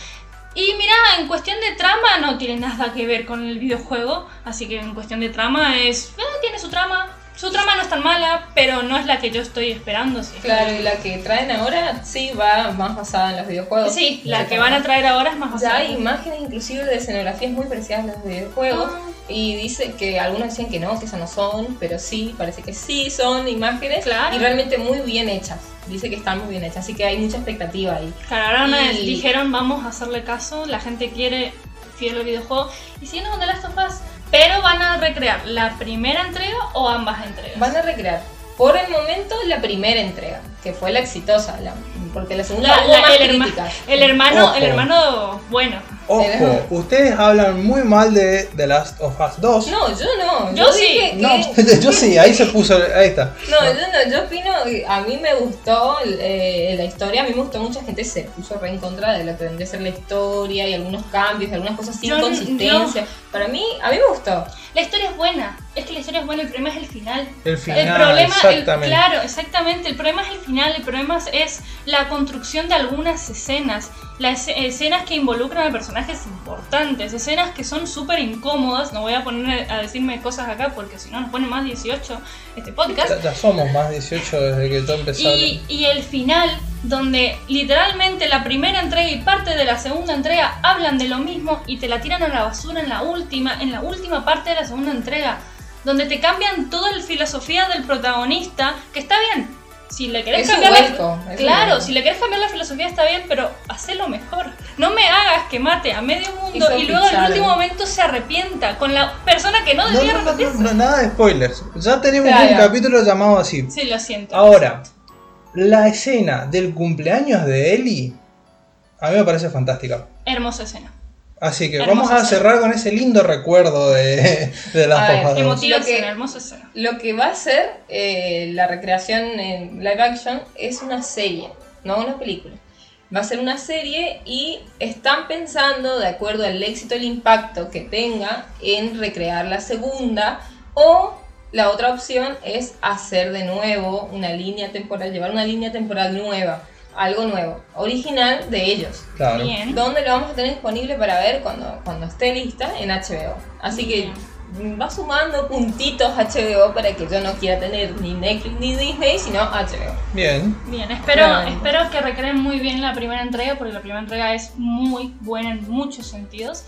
Y mira, en cuestión de trama no tiene nada que ver con el videojuego, así que en cuestión de trama es, eh, tiene su trama. Su trama no es tan mala, pero no es la que yo estoy esperando. Sí, Claro, y la que traen ahora sí va más basada en los videojuegos. Sí, la que van a traer ahora es más Ya basada. hay imágenes inclusive de escenografías muy parecidas a los videojuegos. Ah. Y dice que algunos decían que no, que esas no son, pero sí, parece que sí son imágenes. Claro. Y realmente muy bien hechas. Dice que están muy bien hechas, así que hay mucha expectativa ahí. Claro, ahora Y- dijeron vamos a hacerle caso, la gente quiere fiel al videojuego y siguiendo con The Last of Us, pero van a recrear la primera entrega o ambas entregas. Van a recrear por el momento la primera entrega, que fue la exitosa, la- porque la segunda La- hubo la- más el, herma- el hermano, Ojo. el hermano, bueno, Ojo, ustedes hablan muy mal de The Last of Us 2. No, yo no. Yo sí. dije No, que- <laughs> yo sí, ahí se puso, ahí está. No, yo no, yo opino, a mí me gustó eh, la historia, a mí me gustó, mucha gente se puso re en contra de lo que vendría a ser la historia y algunos cambios, y algunas cosas sin Yo- consistencia. Para mí, a mí me gustó. la historia es buena, es que la historia es buena, el problema es el final. El final, el problema, el- exactamente. claro, exactamente. El problema es el final. El problema es, la construcción de algunas escenas. Las esce- escenas que involucran a personajes importantes. Escenas que son súper incómodas. No voy a poner a decirme cosas acá porque si no nos pone más 18 este podcast. Ya, ya somos más 18 desde que empecé a Y, y el final, donde literalmente la primera entrega y parte de la segunda entrega hablan de lo mismo y te la tiran a la basura en la última, en la última parte de la segunda entrega, donde te cambian toda la filosofía del protagonista, que está bien. Si le querés Es cambiar la- es un claro, si le querés cambiar la filosofía está bien, pero hacelo mejor. No me hagas que mate a medio mundo Hizo y luego en el último momento se arrepienta con la persona que no debía no, no, no, arrepentirse. no, nada de spoilers. Ya tenemos Claro. un capítulo llamado así. Sí, lo siento. Ahora, la escena del cumpleaños de Ellie a mí me parece fantástica. Hermosa escena. Así que Hermosa vamos a escena. cerrar con ese lindo recuerdo de, <laughs> de las. Emotiva Lo. Lo que va a ser eh, la recreación en live action es una serie, no una película. Va a ser una serie y están pensando, de acuerdo al éxito y el impacto que tenga, en recrear la segunda o la otra opción es hacer de nuevo una línea temporal, llevar una línea temporal nueva, algo nuevo, original de ellos. Claro. Bien. donde lo vamos a tener disponible para ver cuando, cuando esté lista en HBO. Así que va sumando puntitos HBO para que yo no quiera tener ni Netflix ni Disney, sino HBO. Bien. Bien, espero, espero que recreen muy bien la primera entrega, porque la primera entrega es muy buena en muchos sentidos.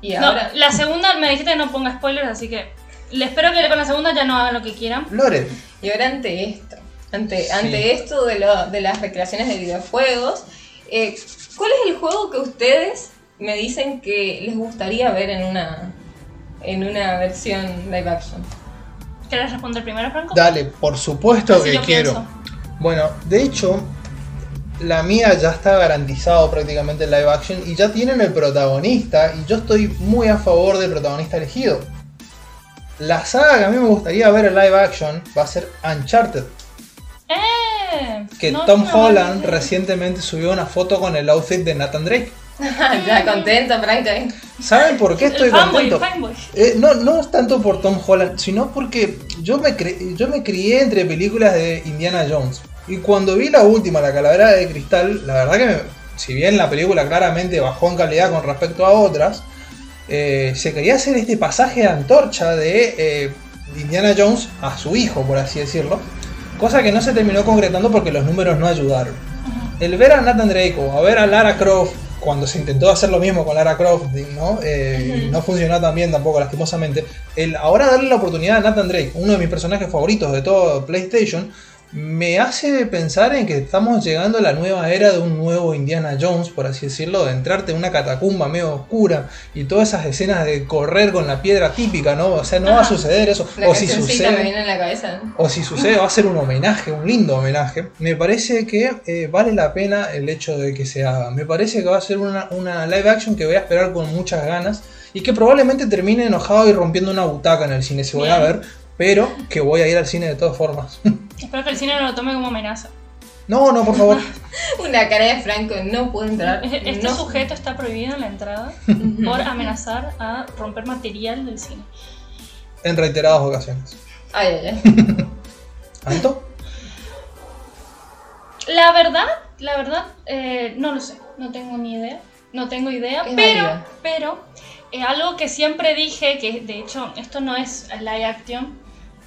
Y No, ahora, la segunda me dijiste que no ponga spoilers, así que le espero que con la segunda ya no hagan lo que quieran. Lore, y ahora ante esto, ante, Sí. ante esto de, lo- de las recreaciones de videojuegos, eh, ¿cuál es el juego que ustedes me dicen que les gustaría ver en una, en una versión live action? ¿Querés responder primero, Franco? dale, por supuesto Así que quiero. pienso. Bueno, de hecho, la mía ya está garantizado prácticamente el live action y ya tienen el protagonista y yo estoy muy a favor del protagonista elegido. La saga que a mí me gustaría ver en live action va a ser Uncharted. ¡Eh! Que No, Tom no, no, Holland no, no. recientemente subió una foto con el outfit de Nathan Drake. <laughs> ya contento, Franklin. ¿Saben por qué estoy contento? Eh, no, no es tanto por Tom Holland, sino porque yo me, cre- yo me crié entre películas de Indiana Jones. Y cuando vi la última, La Calavera de Cristal, la verdad que, me- si bien la película claramente bajó en calidad con respecto a otras, eh, se quería hacer este pasaje de antorcha de eh, Indiana Jones a su hijo, por así decirlo. Cosa que no se terminó concretando porque los números no ayudaron. El ver a Nathan Drake o a ver a Lara Croft cuando se intentó hacer lo mismo con Lara Croft, ¿no? Eh, no funcionó tan bien tampoco, lastimosamente. El ahora darle la oportunidad a Nathan Drake, uno de mis personajes favoritos de todo PlayStation, me hace pensar en que estamos llegando a la nueva era de un nuevo Indiana Jones, por así decirlo, de entrarte en una catacumba medio oscura y todas esas escenas de correr con la piedra típica, ¿no? O sea, no va a Ajá. suceder eso. La o si me sucede. viene en la cabeza. O si sucede, va a ser un homenaje, un lindo homenaje. Me parece que eh, vale la pena el hecho de que se haga. Me parece que va a ser una, una live action que voy a esperar con muchas ganas y que probablemente termine enojado y rompiendo una butaca en el cine si voy a ver, pero que voy a ir al cine de todas formas. <laughs> Espero que el cine no lo tome como amenaza. no, no, por favor. <laughs> Una cara de Franco, no puedo entrar. Este no. sujeto está prohibido en la entrada <laughs> por amenazar a romper material del cine. En reiteradas ocasiones. Ay, ay, ay. <laughs> ¿Anto? La verdad, la verdad, eh, no lo sé, no tengo ni idea, no tengo idea, pero, pero, eh, algo que siempre dije, que de hecho esto no es live action,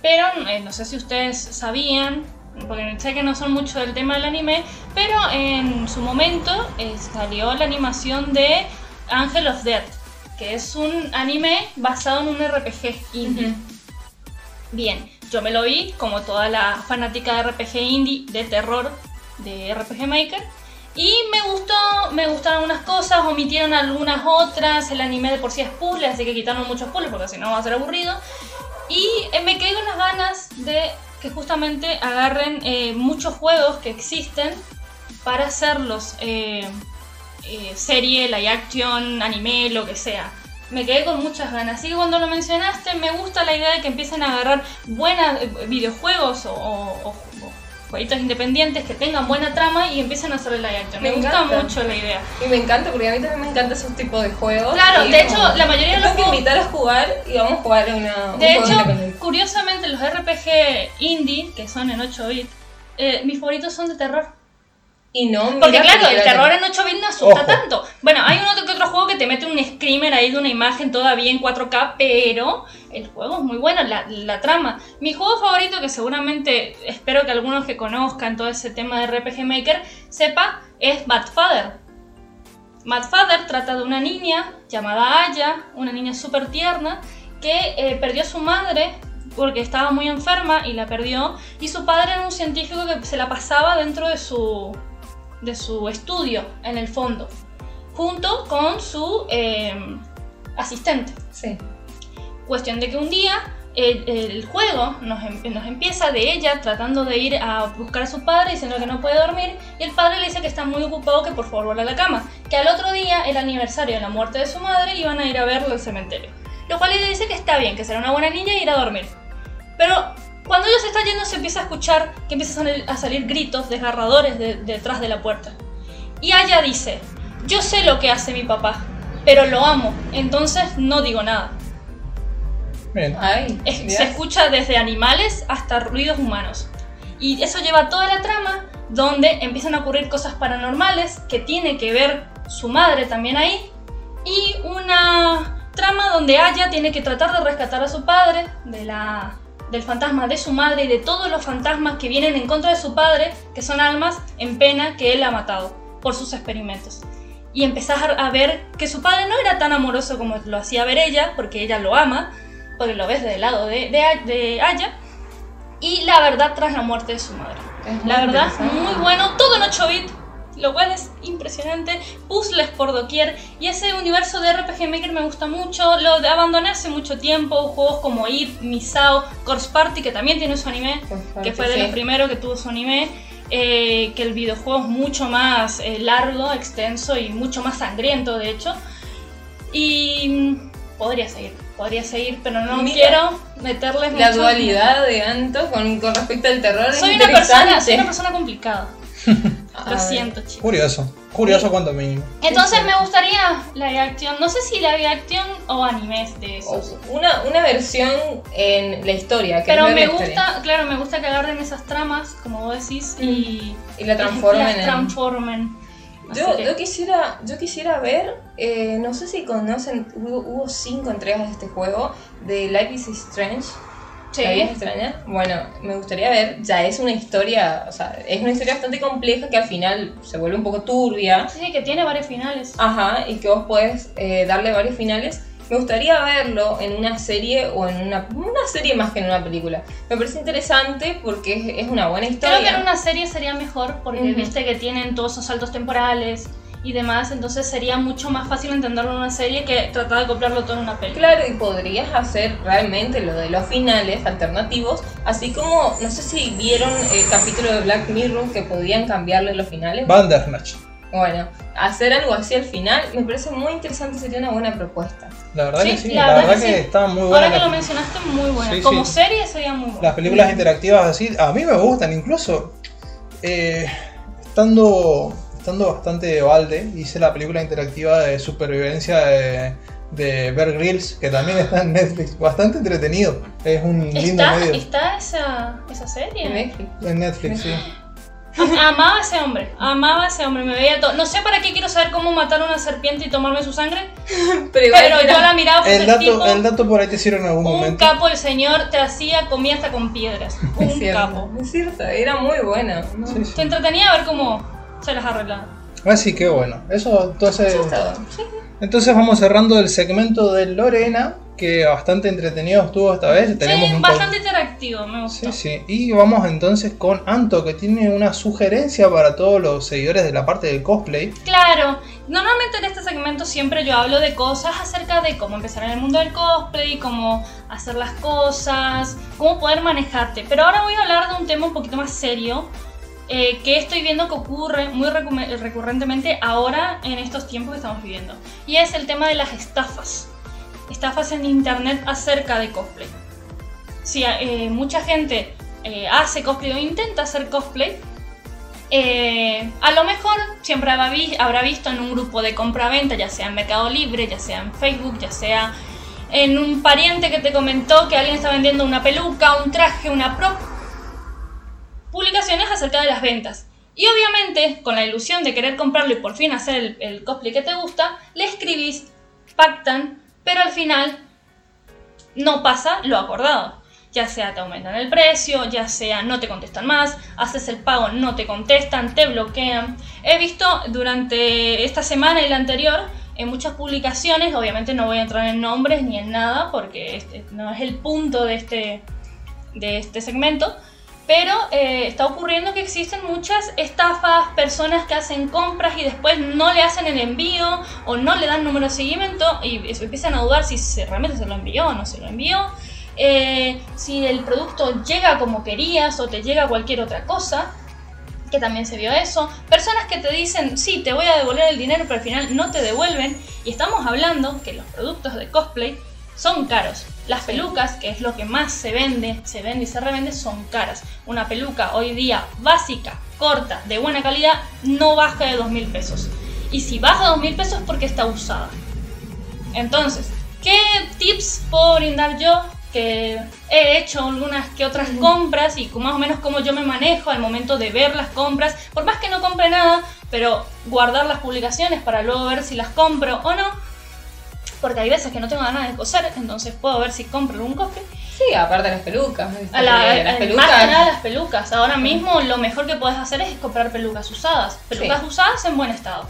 pero eh, no sé si ustedes sabían, porque sé que no son mucho del tema del anime, pero en su momento eh, salió la animación de Angel of Death, que es un anime basado en un RPG indie. Bien, yo me lo vi como toda la fanática de RPG indie de terror de RPG Maker. Y me gustó, me gustaron unas cosas, omitieron algunas otras. El anime de por sí es puzzle, así que quitaron muchos puzzles porque si no va a ser aburrido. Y eh, me quedé con las ganas de que justamente agarren eh, muchos juegos que existen para hacerlos eh, eh, serie, live action, anime, lo que sea. Me quedé con muchas ganas. Así que cuando lo mencionaste, me gusta la idea de que empiecen a agarrar buenos videojuegos o, o- jueguitos independientes que tengan buena trama y empiecen a hacer el live action. Me, Me gusta mucho la idea. Y me encanta porque a mí también me encanta esos tipos de juegos. Claro, de hecho, la mayoría de los tengo que juegos- invitar a jugar y vamos a jugar una, un De hecho, curiosamente, los RPG indie, que son en 8 bits, eh, mis favoritos son de terror. Y no, Porque claro, el terror en 8 bits no asusta Ojo. tanto. Bueno, hay uno que otro juego que te mete un screamer ahí de una imagen todavía en 4K, pero el juego es muy bueno, la, la trama. Mi juego favorito, que seguramente espero que algunos que conozcan todo ese tema de RPG Maker sepa, es Bad Father. Mad Father trata de una niña llamada Aya, una niña súper tierna, que eh, perdió a su madre porque estaba muy enferma y la perdió, y su padre era un científico que se la pasaba dentro de su, de su estudio, en el fondo, junto con su eh, asistente. Sí. Cuestión de que un día el, el juego nos, em- nos empieza de ella tratando de ir a buscar a su padre diciendo que no puede dormir y el padre le dice que está muy ocupado que por favor vuelva a la cama, que al otro día, el aniversario de la muerte de su madre, iban a ir a verlo al cementerio. Lo cual ella dice que está bien, que será una buena niña y ir a dormir. Pero cuando ella se está yendo se empieza a escuchar que empiezan a salir, a gritos desgarradores de- detrás de la puerta. Y Aya dice, yo sé lo que hace mi papá, pero lo amo, entonces no digo nada. Bien. Ay, Es- se escucha desde animales hasta ruidos humanos. Y eso lleva toda la trama donde empiezan a ocurrir cosas paranormales que tiene que ver su madre también ahí. Y una trama donde Aya tiene que tratar de rescatar a su padre de la, del fantasma de su madre y de todos los fantasmas que vienen en contra de su padre, que son almas en pena que él ha matado por sus experimentos. Y empezar a ver que su padre no era tan amoroso como lo hacía ver ella, porque ella lo ama, porque lo ves del lado de, de, Aya, y la verdad tras la muerte de su madre. Es La verdad, muy bueno, todo en 8 bits, lo cual es impresionante, puzzles por doquier, y ese universo de RPG Maker me gusta mucho, lo de abandoné hace mucho tiempo, juegos como It, Misao, Corpse Party, que también tiene su anime, que fue de sí. los primeros que tuvo su anime, eh, que el videojuego es mucho más eh, largo, extenso y mucho más sangriento, de hecho. Y mm, podría seguir, podría seguir, pero no Mira, quiero meterles La mucho- dualidad de Anto con, con respecto al terror Soy una, persona, soy una persona complicada. <laughs> A Lo ver. siento, chicos. Curioso, curioso cuanto mínimo. Entonces me gustaría live action, no sé si live action o animes de esos. O Una, una versión en la historia, que Pero me la historia. gusta, claro, me gusta que agarren esas tramas, como vos decís, y Y la transformen las en... transformen. Así Yo, que- yo quisiera, yo quisiera ver, eh, no sé si conocen, hubo, hubo cinco entregas de este juego, de Life is Strange. Sí. ¿La vida es extraña? Bueno, me gustaría ver, ya es una historia, o sea, es una historia bastante compleja que al final se vuelve un poco turbia. Sí, que tiene varios finales. Ajá, y que vos podés eh, darle varios finales. Me gustaría verlo en una serie o en una, una serie más que en una película. Me parece interesante porque es, es una buena historia. Creo que en una serie sería mejor porque Ujú. viste que tienen todos esos saltos temporales y demás, entonces sería mucho más fácil entenderlo en una serie que tratar de acoplarlo todo en una película. Claro, y podrías hacer realmente lo de los finales alternativos, así como, no sé si vieron el capítulo de Black Mirror que podían cambiarle los finales. Bandersnatch. Bueno, hacer algo así al final me parece muy interesante, sería una buena propuesta. La verdad Sí, que sí, la la, verdad verdad que que, sí. está muy Ahora buena. que la- lo mencionaste, muy buena. Sí, Como sí. serie sería muy buena. Las películas interactivas así, a mí me gustan, incluso eh, estando, estando bastante de balde, hice la película interactiva de supervivencia de, de Bear Grylls, que también está en Netflix, bastante entretenido, es un lindo ¿Está, medio. ¿Está esa, esa En serie? Netflix. En Netflix, sí. Amaba a ese hombre, amaba a ese hombre, me veía todo. No sé para qué quiero saber cómo matar a una serpiente y tomarme su sangre, <laughs> Pero igual pero era- yo la miraba por El el dato, tipo. el dato por ahí te sirve en algún Un momento. capo el señor te hacía, comía hasta con piedras. <laughs> es Un cierto, capo. Es cierto, era muy buena. ¿no? Sí, sí. Te entretenía a ver cómo se las arreglaba. Así que bueno, eso entonces. Eso está bueno. Entonces vamos cerrando el segmento de Lorena, que bastante entretenido estuvo esta vez. Tenemos sí, un po- bastante interactivo, me gustó. Sí, sí. Y vamos entonces con Anto, que tiene una sugerencia para todos los seguidores de la parte del cosplay. Claro, normalmente en este segmento siempre yo hablo de cosas acerca de cómo empezar en el mundo del cosplay, cómo hacer las cosas, cómo poder manejarte. Pero ahora voy a hablar de un tema un poquito más serio eh, que estoy viendo que ocurre muy recu- recurrentemente ahora en estos tiempos que estamos viviendo. Y es el tema de las estafas. Estafas en internet acerca de cosplay. Si eh, mucha gente eh, hace cosplay o intenta hacer cosplay, a lo mejor siempre habrá visto en un grupo de compra-venta, ya sea en Mercado Libre, ya sea en Facebook, ya sea en un pariente que te comentó que alguien está vendiendo una peluca, un traje, una prop. Publicaciones acerca de las ventas. Y obviamente, con la ilusión de querer comprarlo y por fin hacer el, el cosplay que te gusta, le escribís, pactan, pero al final no pasa lo acordado. Ya sea te aumentan el precio, ya sea no te contestan más, haces el pago, no te contestan, te bloquean. He visto durante esta semana y la anterior en muchas publicaciones, obviamente no voy a entrar en nombres ni en nada porque este no es el punto de este, de este segmento, pero eh, está ocurriendo que existen muchas estafas, personas que hacen compras y después no le hacen el envío o no le dan número de seguimiento y empiezan a dudar si realmente se lo envió o no se lo envió. eh, si el producto llega como querías o te llega cualquier otra cosa, que también se vio eso. Personas que te dicen, sí, te voy a devolver el dinero, pero al final no te devuelven. Y estamos hablando que los productos de cosplay son caros. Las pelucas, que es lo que más se vende, se vende y se revende, son caras. Una peluca hoy día básica, corta, de buena calidad, no baja de 2 mil pesos. Y si baja de 2 mil pesos es porque está usada. Entonces, ¿qué tips puedo brindar yo? Que he hecho algunas que otras compras y más o menos cómo yo me manejo al momento de ver las compras. Por más que no compre nada, pero guardar las publicaciones para luego ver si las compro o no. Porque hay veces que no tengo ganas de coser, entonces puedo ver si compro algún cosplay. Sí, aparte de las pelucas. ¿viste? A la- las pelucas. Más que nada las pelucas. Ahora mismo lo mejor que puedes hacer es comprar pelucas usadas. Pelucas Sí. usadas en buen estado.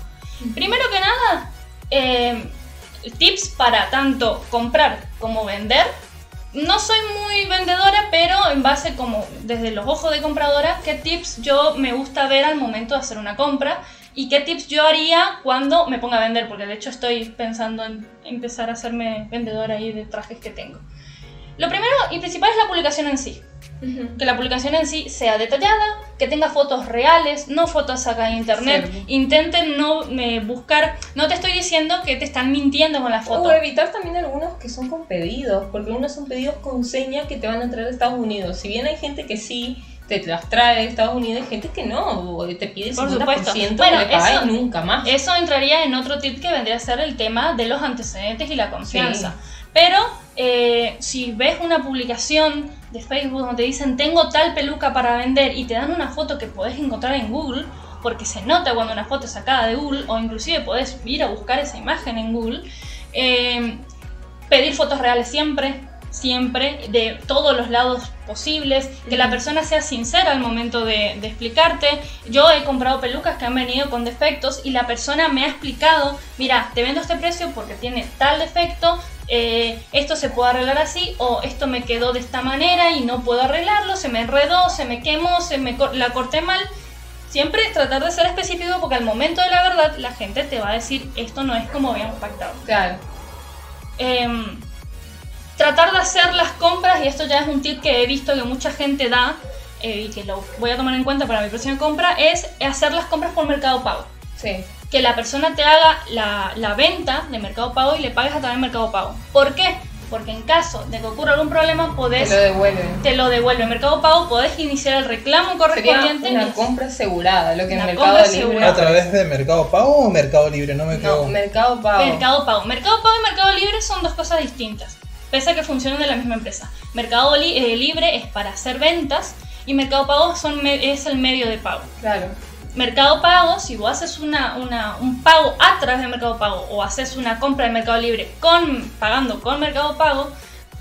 Primero que nada, eh, tips para tanto comprar como vender. No soy muy vendedora, pero en base como desde los ojos de compradora, qué tips yo me gusta ver al momento de hacer una compra y qué tips yo haría cuando me ponga a vender, porque de hecho estoy pensando en empezar a hacerme vendedora ahí de trajes que tengo. Lo primero y principal es la publicación en sí Ujú. que la publicación en sí sea detallada, que tenga fotos reales, no fotos sacadas de internet. Intenten no eh, buscar, no te estoy diciendo que te están mintiendo con la foto. O evitar también algunos que son con pedidos, porque algunos son pedidos con seña que te van a traer de Estados Unidos. Si bien hay gente que sí te las trae de Estados Unidos, hay gente que no, o te pide el Por 50% supuesto. Bueno, pagues eso- nunca más. Eso entraría en otro tip que vendría a ser el tema de los antecedentes y la confianza. Pero eh, si ves una publicación de Facebook donde dicen tengo tal peluca para vender y te dan una foto que podés encontrar en Google, porque se nota cuando una foto es sacada de Google, o inclusive podés ir a buscar esa imagen en Google, eh, pedir fotos reales siempre, siempre, de todos los lados posibles, que la persona sea sincera al momento de, de explicarte. Yo he comprado pelucas que han venido con defectos y la persona me ha explicado, mira, te vendo este precio porque tiene tal defecto, eh, esto se puede arreglar así, o esto me quedó de esta manera y no puedo arreglarlo, se me enredó, se me quemó, se me cor- la corté mal. Siempre tratar de ser específico porque al momento de la verdad la gente te va a decir esto no es como habíamos pactado. Claro. Em, tratar de hacer las compras, y esto ya es un tip que he visto que mucha gente da eh, y que lo voy a tomar en cuenta para mi próxima compra, es hacer las compras por Mercado Pago. Sí. Que la persona te haga la, la venta de Mercado Pago y le pagues a través de Mercado Pago. ¿Por qué? Porque en caso de que ocurra algún problema, Te podés, lo devuelven. te lo devuelve Mercado Pago, podés iniciar el reclamo Sería correspondiente. una y- compra asegurada, lo que en Una Mercado Libre. asegurada. ¿A través de Mercado Pago o Mercado Libre? No me No. Mercado Pago. Mercado Pago. Mercado Pago y Mercado Libre son dos cosas distintas, pese a que funcionan de la misma empresa. Mercado Li- eh, Libre es para hacer ventas y Mercado Pago son es el medio de pago. Claro. Mercado Pago, si vos haces una, una- un pago a través de Mercado Pago o haces una compra de Mercado Libre con, pagando con Mercado Pago,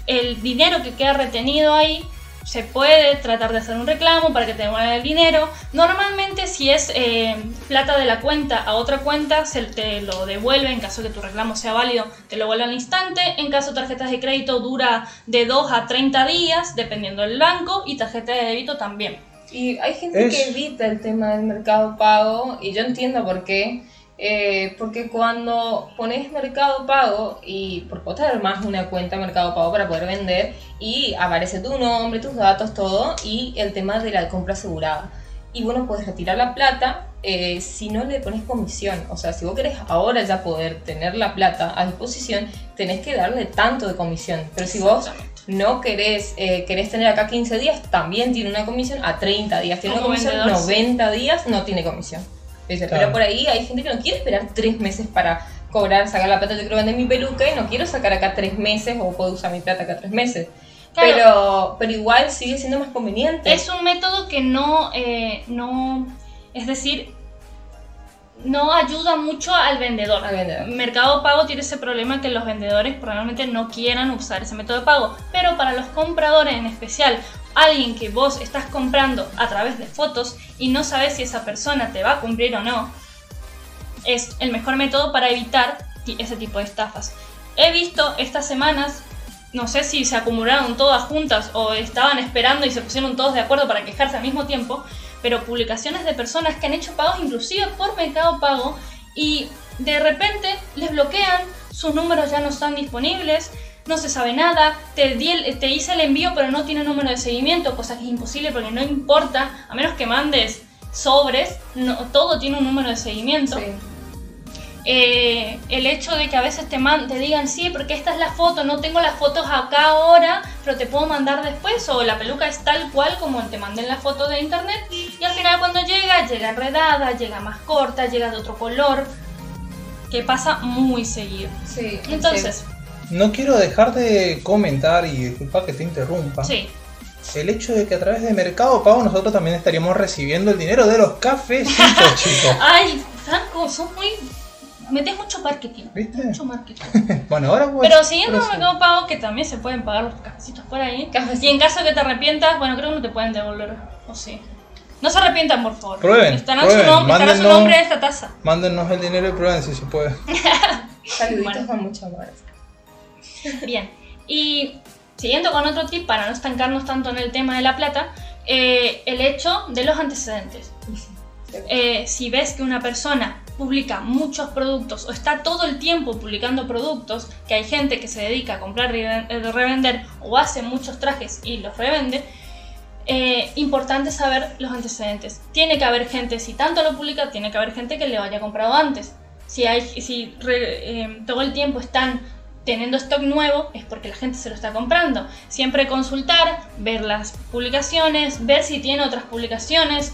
el dinero que queda retenido ahí se puede tratar de hacer un reclamo para que te devuelvan el dinero. Normalmente si es eh, plata de la cuenta a otra cuenta, se te lo devuelve en caso que tu reclamo sea válido, te lo vuelve al instante. En caso de tarjetas de crédito dura de 2 a 30 días, dependiendo del banco, y tarjeta de débito también. Y hay gente Es- que evita el tema del mercado pago y yo entiendo por qué. Eh, porque cuando pones mercado pago y por tener más una cuenta mercado pago para poder vender y aparece tu nombre, tus datos, todo y el tema de la compra asegurada. Y bueno, puedes retirar la plata eh, si no le pones comisión. O sea, si vos querés ahora ya poder tener la plata a disposición, tenés que darle tanto de comisión. Pero si vos no querés, eh, querés tener acá 15 días, también tiene una comisión a 30 días. Tiene una comisión vendedor, 90 días, no tiene comisión. Dice, Claro. Pero por ahí hay gente que no quiere esperar 3 meses para cobrar, sacar la plata. Yo quiero vender mi peluca y no quiero sacar acá 3 meses o puedo usar mi plata acá 3 meses. Claro. Pero, pero igual sigue siendo más conveniente. Es un método que no, eh, no, es decir, no ayuda mucho al vendedor. Al vendedor. Mercado Pago tiene ese problema que los vendedores probablemente no quieran usar ese método de pago, pero para los compradores en especial, alguien que vos estás comprando a través de fotos y no sabes si esa persona te va a cumplir o no, es el mejor método para evitar ese tipo de estafas. He visto estas semanas, no sé si se acumularon todas juntas o estaban esperando y se pusieron todos de acuerdo para quejarse al mismo tiempo, pero publicaciones de personas que han hecho pagos inclusive por Mercado Pago y de repente les bloquean, sus números ya no están disponibles, no se sabe nada, te, di el- te hice el envío pero no tiene número de seguimiento, cosa que es imposible porque no importa, a menos que mandes sobres, no, todo tiene un número de seguimiento. Sí. Eh, el hecho de que a veces te, man- te digan, sí, porque esta es la foto, no tengo las fotos acá ahora, pero te puedo mandar después, o la peluca es tal cual como te mandé en la foto de internet, y al final cuando llega, llega enredada, llega más corta, llega de otro color, que pasa muy seguido. Sí, Entonces, No quiero dejar de comentar y disculpa que te interrumpa. sí, El hecho de que a través de Mercado Pago nosotros también estaríamos recibiendo el dinero de los cafecitos, <laughs> chicos. ay, Franco, sos muy... Metes mucho marketing. ¿Viste? Mucho marketing. <laughs> Bueno, ahora pues. Pero siguiendo con. Mercado Pago, que también se pueden pagar los cafecitos por ahí. Y en caso de que te arrepientas, bueno, creo que no te pueden devolver. O sí. No se arrepientan, por favor. Prueben, Estará su, prueben, nom- estará su mándennos- nombre en esta taza. Mándennos el dinero y prueben si se puede. <laughs> Saluditos Bueno. con mucho amor. Bien. Y siguiendo con otro tip, para no estancarnos tanto en el tema de la plata, eh, el hecho de los antecedentes. Eh, si ves que una persona publica muchos productos o está todo el tiempo publicando productos, que hay gente que se dedica a comprar y eh, revender o hace muchos trajes y los revende, eh, importante saber los antecedentes. Tiene que haber gente, si tanto lo publica, tiene que haber gente que le haya comprado antes. Si, si todo el tiempo están teniendo stock nuevo, es porque la gente se lo está comprando. Siempre consultar, ver las publicaciones, ver si tiene otras publicaciones.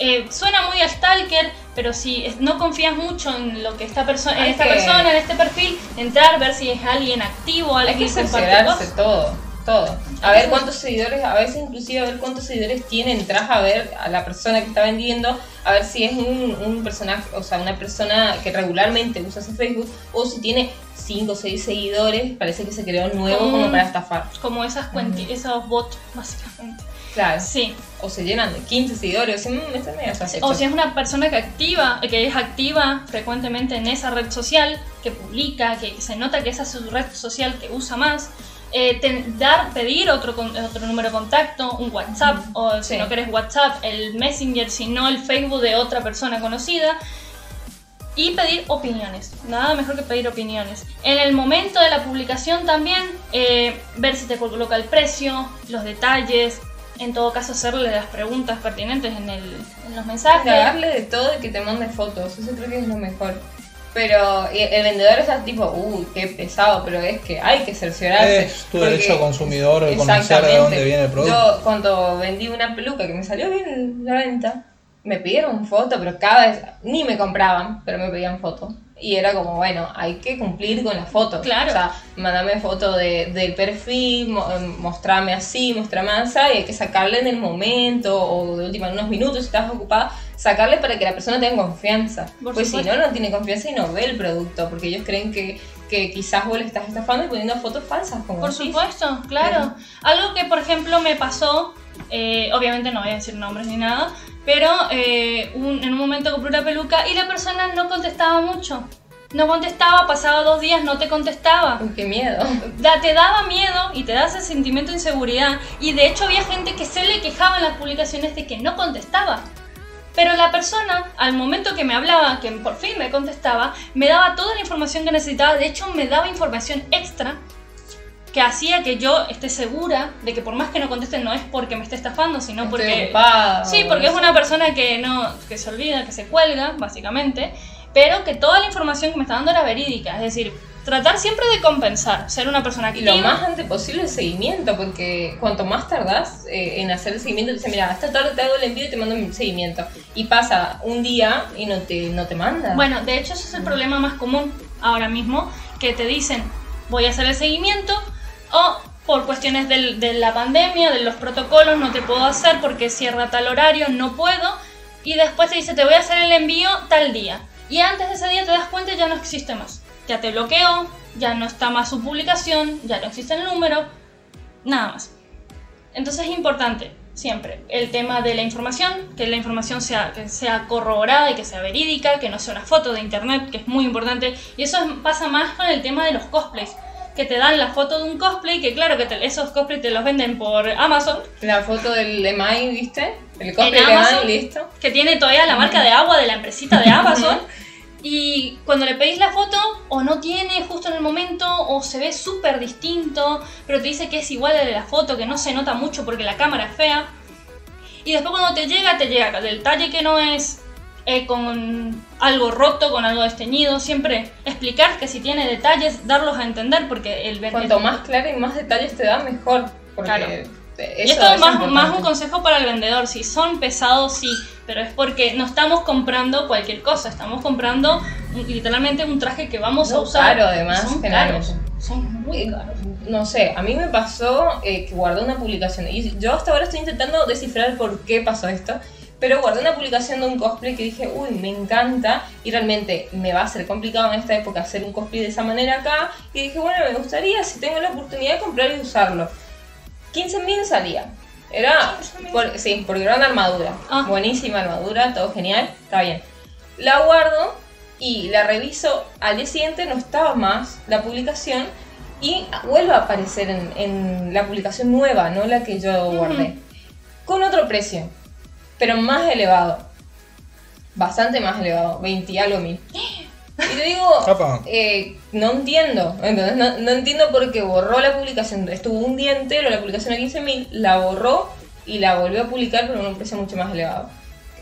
Eh, suena muy a stalker, pero si no confías mucho en lo que esta persona, en Hay esta que- persona, en este perfil, entrar, ver si es alguien activo, Hay alguien que que todo, todo. A ver cuántos seguidores, a veces inclusive a ver cuántos seguidores tiene, entras a ver a la persona que está vendiendo, a ver si es un, un personaje, o sea, una persona que regularmente usa ese Facebook, o si tiene 5 o 6 seguidores, parece que se creó nuevo Como como para estafar. Como esas cuenti- esos bots, básicamente. Claro. Sí. O se llenan de 15 seguidores, o sea, mm, medio sospechoso. O si es una persona que activa, que es activa frecuentemente en esa red social, que publica, que se nota que esa es su red social que usa más, eh, ten- dar, pedir otro, otro número de contacto, un WhatsApp, o si Sí. no querés WhatsApp, el Messenger, si no el Facebook de otra persona conocida. Y pedir opiniones, nada mejor que pedir opiniones. En el momento de la publicación también, eh, ver si te coloca el precio, los detalles, en todo caso hacerle las preguntas pertinentes en, el, en los mensajes. Darle de todo y que te mande fotos, eso creo que es lo mejor. Pero el vendedor está tipo, uy, qué pesado, pero es que hay que cerciorarse. Es tu porque- derecho consumidor el conocer de Exactamente. dónde viene el producto. Yo cuando vendí una peluca que me salió bien la venta, me pidieron foto, pero cada vez ni me compraban, pero me pedían foto. Y era como, bueno, hay que cumplir con la foto. Claro. O sea, mandame foto de, del perfil, mo- mostrame así, mostrame así, y hay que sacarle en el momento, o de última en unos minutos si estás ocupada, sacarle para que la persona tenga confianza. Por pues si no, no tiene confianza y no ve el producto, porque ellos creen que, que quizás vos le estás estafando y poniendo fotos falsas. Como Por decís. supuesto, claro. Algo que, por ejemplo, me pasó, eh, obviamente no voy a decir nombres ni nada, pero eh, un- en un momento compré una peluca y la persona no contestaba mucho. No contestaba, pasaba dos días, no te contestaba. Uy, qué miedo. Da- te daba miedo y te da ese sentimiento de inseguridad. Y de hecho había gente que se le quejaba en las publicaciones de que no contestaba. Pero la persona, al momento que me hablaba, que por fin me contestaba, me daba toda la información que necesitaba. De hecho, me daba información extra que hacía que yo esté segura de que por más que no conteste no es porque me esté estafando, sino Estoy porque... ocupada, Sí, porque es una persona que no que se olvida, que se cuelga, básicamente, pero que toda la información que me está dando era verídica. Es decir, tratar siempre de compensar, ser una persona Y activa. lo más antes posible el seguimiento, porque cuanto más tardás eh, en hacer el seguimiento, te dice, mira, esta tarde te hago el envío y te mando mi seguimiento. Y pasa un día y no te, no te manda. Bueno, de hecho ese es el problema más común ahora mismo, que te dicen, voy a hacer el seguimiento o por cuestiones del- de la pandemia, de los protocolos, no te puedo hacer porque cierra tal horario, no puedo. Y después te dice, te voy a hacer el envío tal día. Y antes de ese día te das cuenta y ya no existe más. Ya te bloqueó, ya no está más su publicación, ya no existe el número, nada más. Entonces es importante siempre el tema de la información, que la información sea, que sea corroborada y que sea verídica, que no sea una foto de internet, que es muy importante. Y eso es- pasa más con el tema de los cosplays, que te dan la foto de un cosplay, que claro que te- esos cosplays te los venden por Amazon, La foto del EMAI, ¿viste? El En del Amazon. Listo. que tiene todavía la marca de agua de la empresita de Amazon. <laughs> Y cuando le pedís la foto, o no tiene justo en el momento, o se ve súper distinto, pero te dice que es igual a la foto, que no se nota mucho porque la cámara es fea. Y después cuando te llega, te llega del talle que no es eh, con algo roto, con algo desteñido. Siempre explicar que si tiene detalles, darlos a entender, porque el Cuanto más clara y más detalles te da, mejor. Porque Claro. Eso y esto es más, más un consejo para el vendedor. Si son pesados, sí, pero es porque no estamos comprando cualquier cosa. Estamos comprando literalmente un traje que vamos a Muy usar. caro, además, Son caros. Son muy caros. No sé, a mí me pasó eh, que guardé una publicación y yo hasta ahora estoy intentando descifrar por qué pasó esto, pero guardé una publicación de un cosplay que dije, uy, me encanta y realmente me va a ser complicado en esta época hacer un cosplay de esa manera acá y dije, bueno, me gustaría si tengo la oportunidad de comprar y usarlo. 15.000 salía. Era, 15.000. por- sí, porque era una armadura. Ah. Buenísima armadura, todo genial, está bien. La guardo y la reviso al día siguiente, no estaba más la publicación y vuelve a aparecer en, en la publicación nueva, no la que yo guardé. Con otro precio, pero más elevado. Bastante más elevado, 20 y algo mil. Y te digo, eh, no entiendo, ¿entendés? No, no entiendo por qué borró la publicación. Estuvo un día entero la publicación a 15.000, la borró y la volvió a publicar pero a un precio mucho más elevado.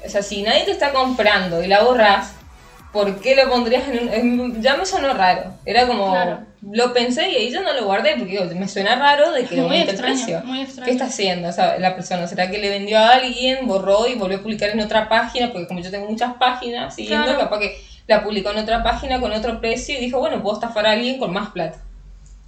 O sea, si nadie te está comprando y la borras, ¿por qué lo pondrías en un...? en- ya me sonó raro. Era como... Claro. Lo pensé y ahí yo no lo guardé porque digo, me suena raro de que Muy aumente el extraño, precio. muy extraño. ¿Qué está haciendo o sea, la persona? ¿Será que le vendió a alguien, borró y volvió a publicar en otra página? Porque como yo tengo muchas páginas siguiendo, Claro. capaz que la publicó en otra página con otro precio y dijo, bueno, puedo estafar a alguien con más plata.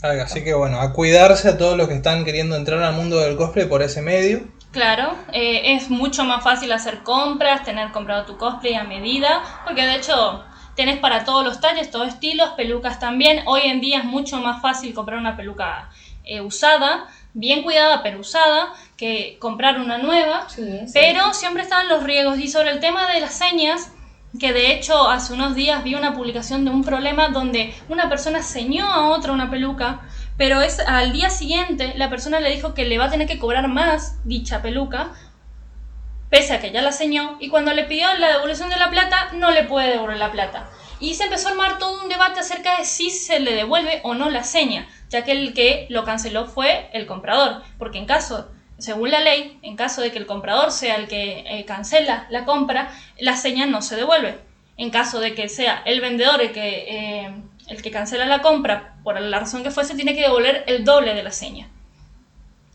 Así que bueno, a cuidarse a todos los que están queriendo entrar al mundo del cosplay por ese medio. Claro, eh, es mucho más fácil hacer compras, tener comprado tu cosplay a medida, porque de hecho tenés para todos los talles, todos estilos, pelucas también. Hoy en día es mucho más fácil comprar una peluca eh, usada, bien cuidada pero usada, que comprar una nueva. Pero siempre estaban los riesgos. Y sobre el tema de las señas, que de hecho hace unos días vi una publicación de un problema donde una persona señó a otra una peluca, pero es al día siguiente la persona le dijo que le va a tener que cobrar más dicha peluca, pese a que ya la señó, y cuando le pidió la devolución de la plata, no le puede devolver la plata. Y se empezó a armar todo un debate acerca de si se le devuelve o no la seña, ya que el que lo canceló fue el comprador, porque en caso, según la ley, en caso de que el comprador sea el que eh, cancela la compra, la seña no se devuelve. En caso de que sea el vendedor el que, eh, el que cancela la compra, por la razón que fuese, tiene que devolver el doble de la seña.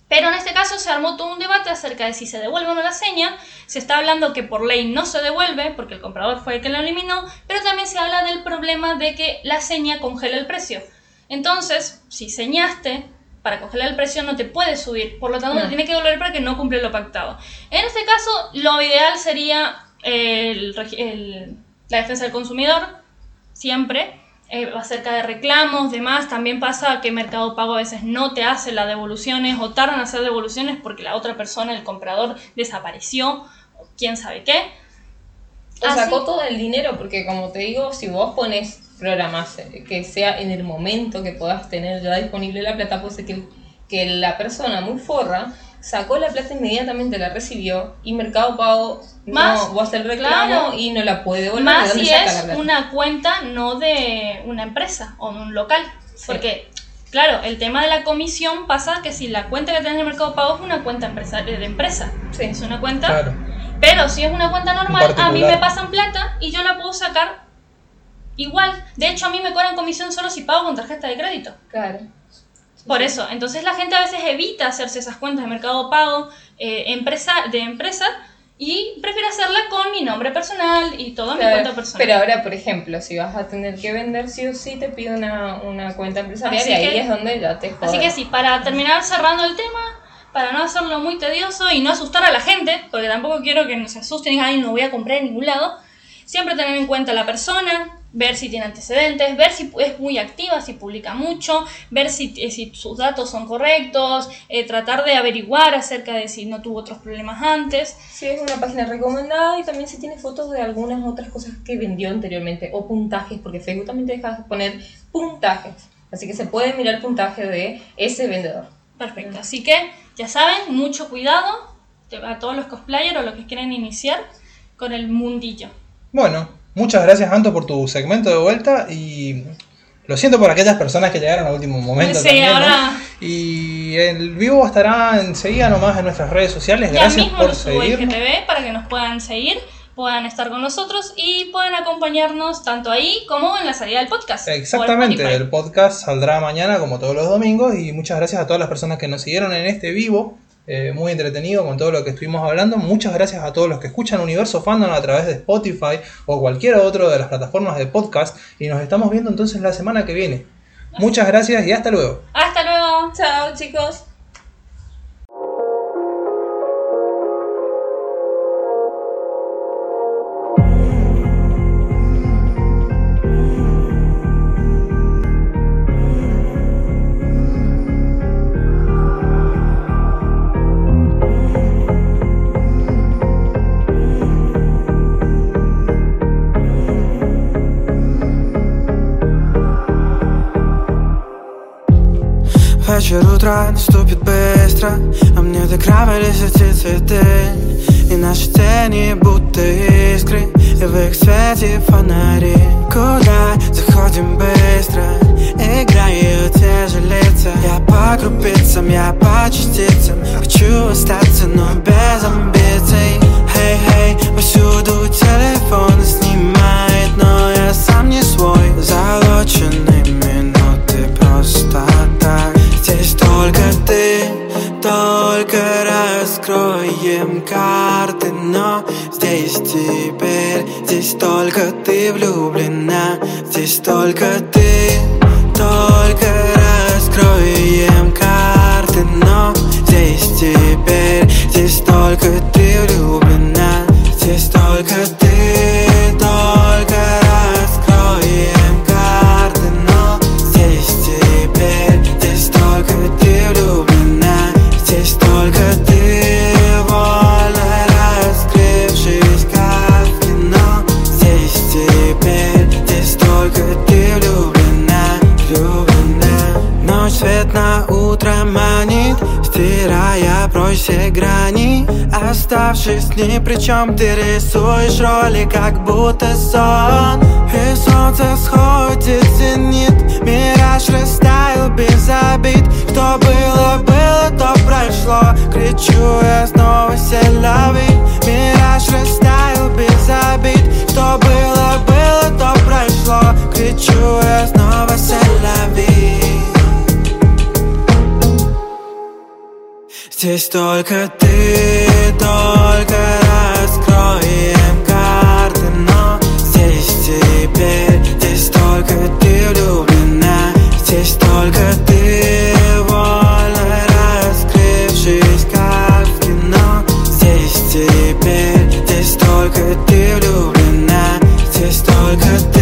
Pero en este caso se armó todo un debate acerca de si se devuelve o no la seña. Se está hablando que por ley no se devuelve porque el comprador fue el que la eliminó, pero también se habla del problema de que la seña congela el precio. Entonces, si señaste para congelar el precio no te puede subir, por lo tanto No. te tiene que devolver para que no cumple lo pactado. En este caso, lo ideal sería el la defensa del consumidor, siempre. eh, acerca de reclamos, demás, también pasa que Mercado Pago a veces no te hace las devoluciones o tardan en hacer devoluciones porque la otra persona, el comprador, desapareció o quién sabe qué. O Así- sacó todo el dinero, porque como te digo, si vos pones programas eh, que sea en el momento que puedas tener ya disponible la plata, puede ser que, que la persona muy forra sacó la plata inmediatamente, la recibió y Mercado Pago Más, no, vos haces el reclamo claro. y no la puede devolver. Más ¿de dónde si saca la es plata? una cuenta no de una empresa o de un local. Porque, claro, el tema de la comisión pasa que si la cuenta que tenés en el Mercado Pago es una cuenta empresa, de empresa. Sí. Es una cuenta Claro. Pero si es una cuenta normal, a mí me pasan plata y yo la puedo sacar igual. De hecho, a mí me cobran comisión solo si pago con tarjeta de crédito. Claro. Por eso, entonces la gente a veces evita hacerse esas cuentas de mercado pago eh, empresa, de empresa y prefiere hacerla con mi nombre personal y toda mi Claro, cuenta personal. Pero ahora, por ejemplo, si vas a tener que vender sí o sí, te pide una, una cuenta empresarial Así y ahí que- es donde ya te Así joden. que sí, para terminar cerrando el tema, para no hacerlo muy tedioso y no asustar a la gente, porque tampoco quiero que nos asusten y digan, "Ay, no voy a comprar en ningún lado, siempre tener en cuenta a la persona, ver si tiene antecedentes, ver si es muy activa, si publica mucho, ver si, eh, si sus datos son correctos, eh, tratar de averiguar acerca de si no tuvo otros problemas antes. Sí, es una página recomendada y también se tiene fotos de algunas otras cosas que vendió anteriormente o puntajes, porque Facebook también te deja poner puntajes. Así que se puede mirar el puntaje de ese vendedor. Perfecto, así que ya saben, mucho cuidado a todos los cosplayers o los que quieren iniciar con el mundillo. Bueno, muchas gracias Anto por tu segmento de vuelta y lo siento por aquellas personas que llegaron a último momento. Sí, también, ¿no? ahora- Y el vivo estará enseguida nomás en nuestras redes sociales. Ya Gracias mismo por. IGTV para que nos puedan seguir, puedan estar con nosotros y puedan acompañarnos tanto ahí como en la salida del podcast. Exactamente, el podcast saldrá mañana como todos los domingos y muchas gracias a todas las personas que nos siguieron en este vivo, eh, muy entretenido con todo lo que estuvimos hablando. Muchas gracias a todos los que escuchan Universo Fandom a través de Spotify o cualquier otro de las plataformas de podcast y nos estamos viendo entonces la semana que viene. Muchas gracias y hasta luego. Hasta luego. Chao, chicos. Утра наступит быстро А мне до края эти цветы И наши тени будто искры И в их свете фонари. Куда заходим быстро? Играют те не жалеться Я по крупицам, я по частицам. Хочу остаться, но без амбиций. Хей, хей, повсюду телефон снимает Но я сам не свой. Залоченные карты Но здесь теперь, здесь только ты влюблена Здесь только ты, только раскроем карты Но здесь теперь, здесь только ты Оставшись ни при чем Ты рисуешь роли, как будто сон И солнце сходит зенит Мираж растаял без обид. Что было, было, то прошло. Кричу я снова селяви Мираж растаял без обид. Что было, было, то прошло. Кричу я снова селяви Здесь только ты, только раскроем карты Но здесь теперь, здесь только ты влюблена. Здесь только ты, вольно раскрывшись, как кино Здесь теперь, здесь только ты влюблена. Здесь только ты.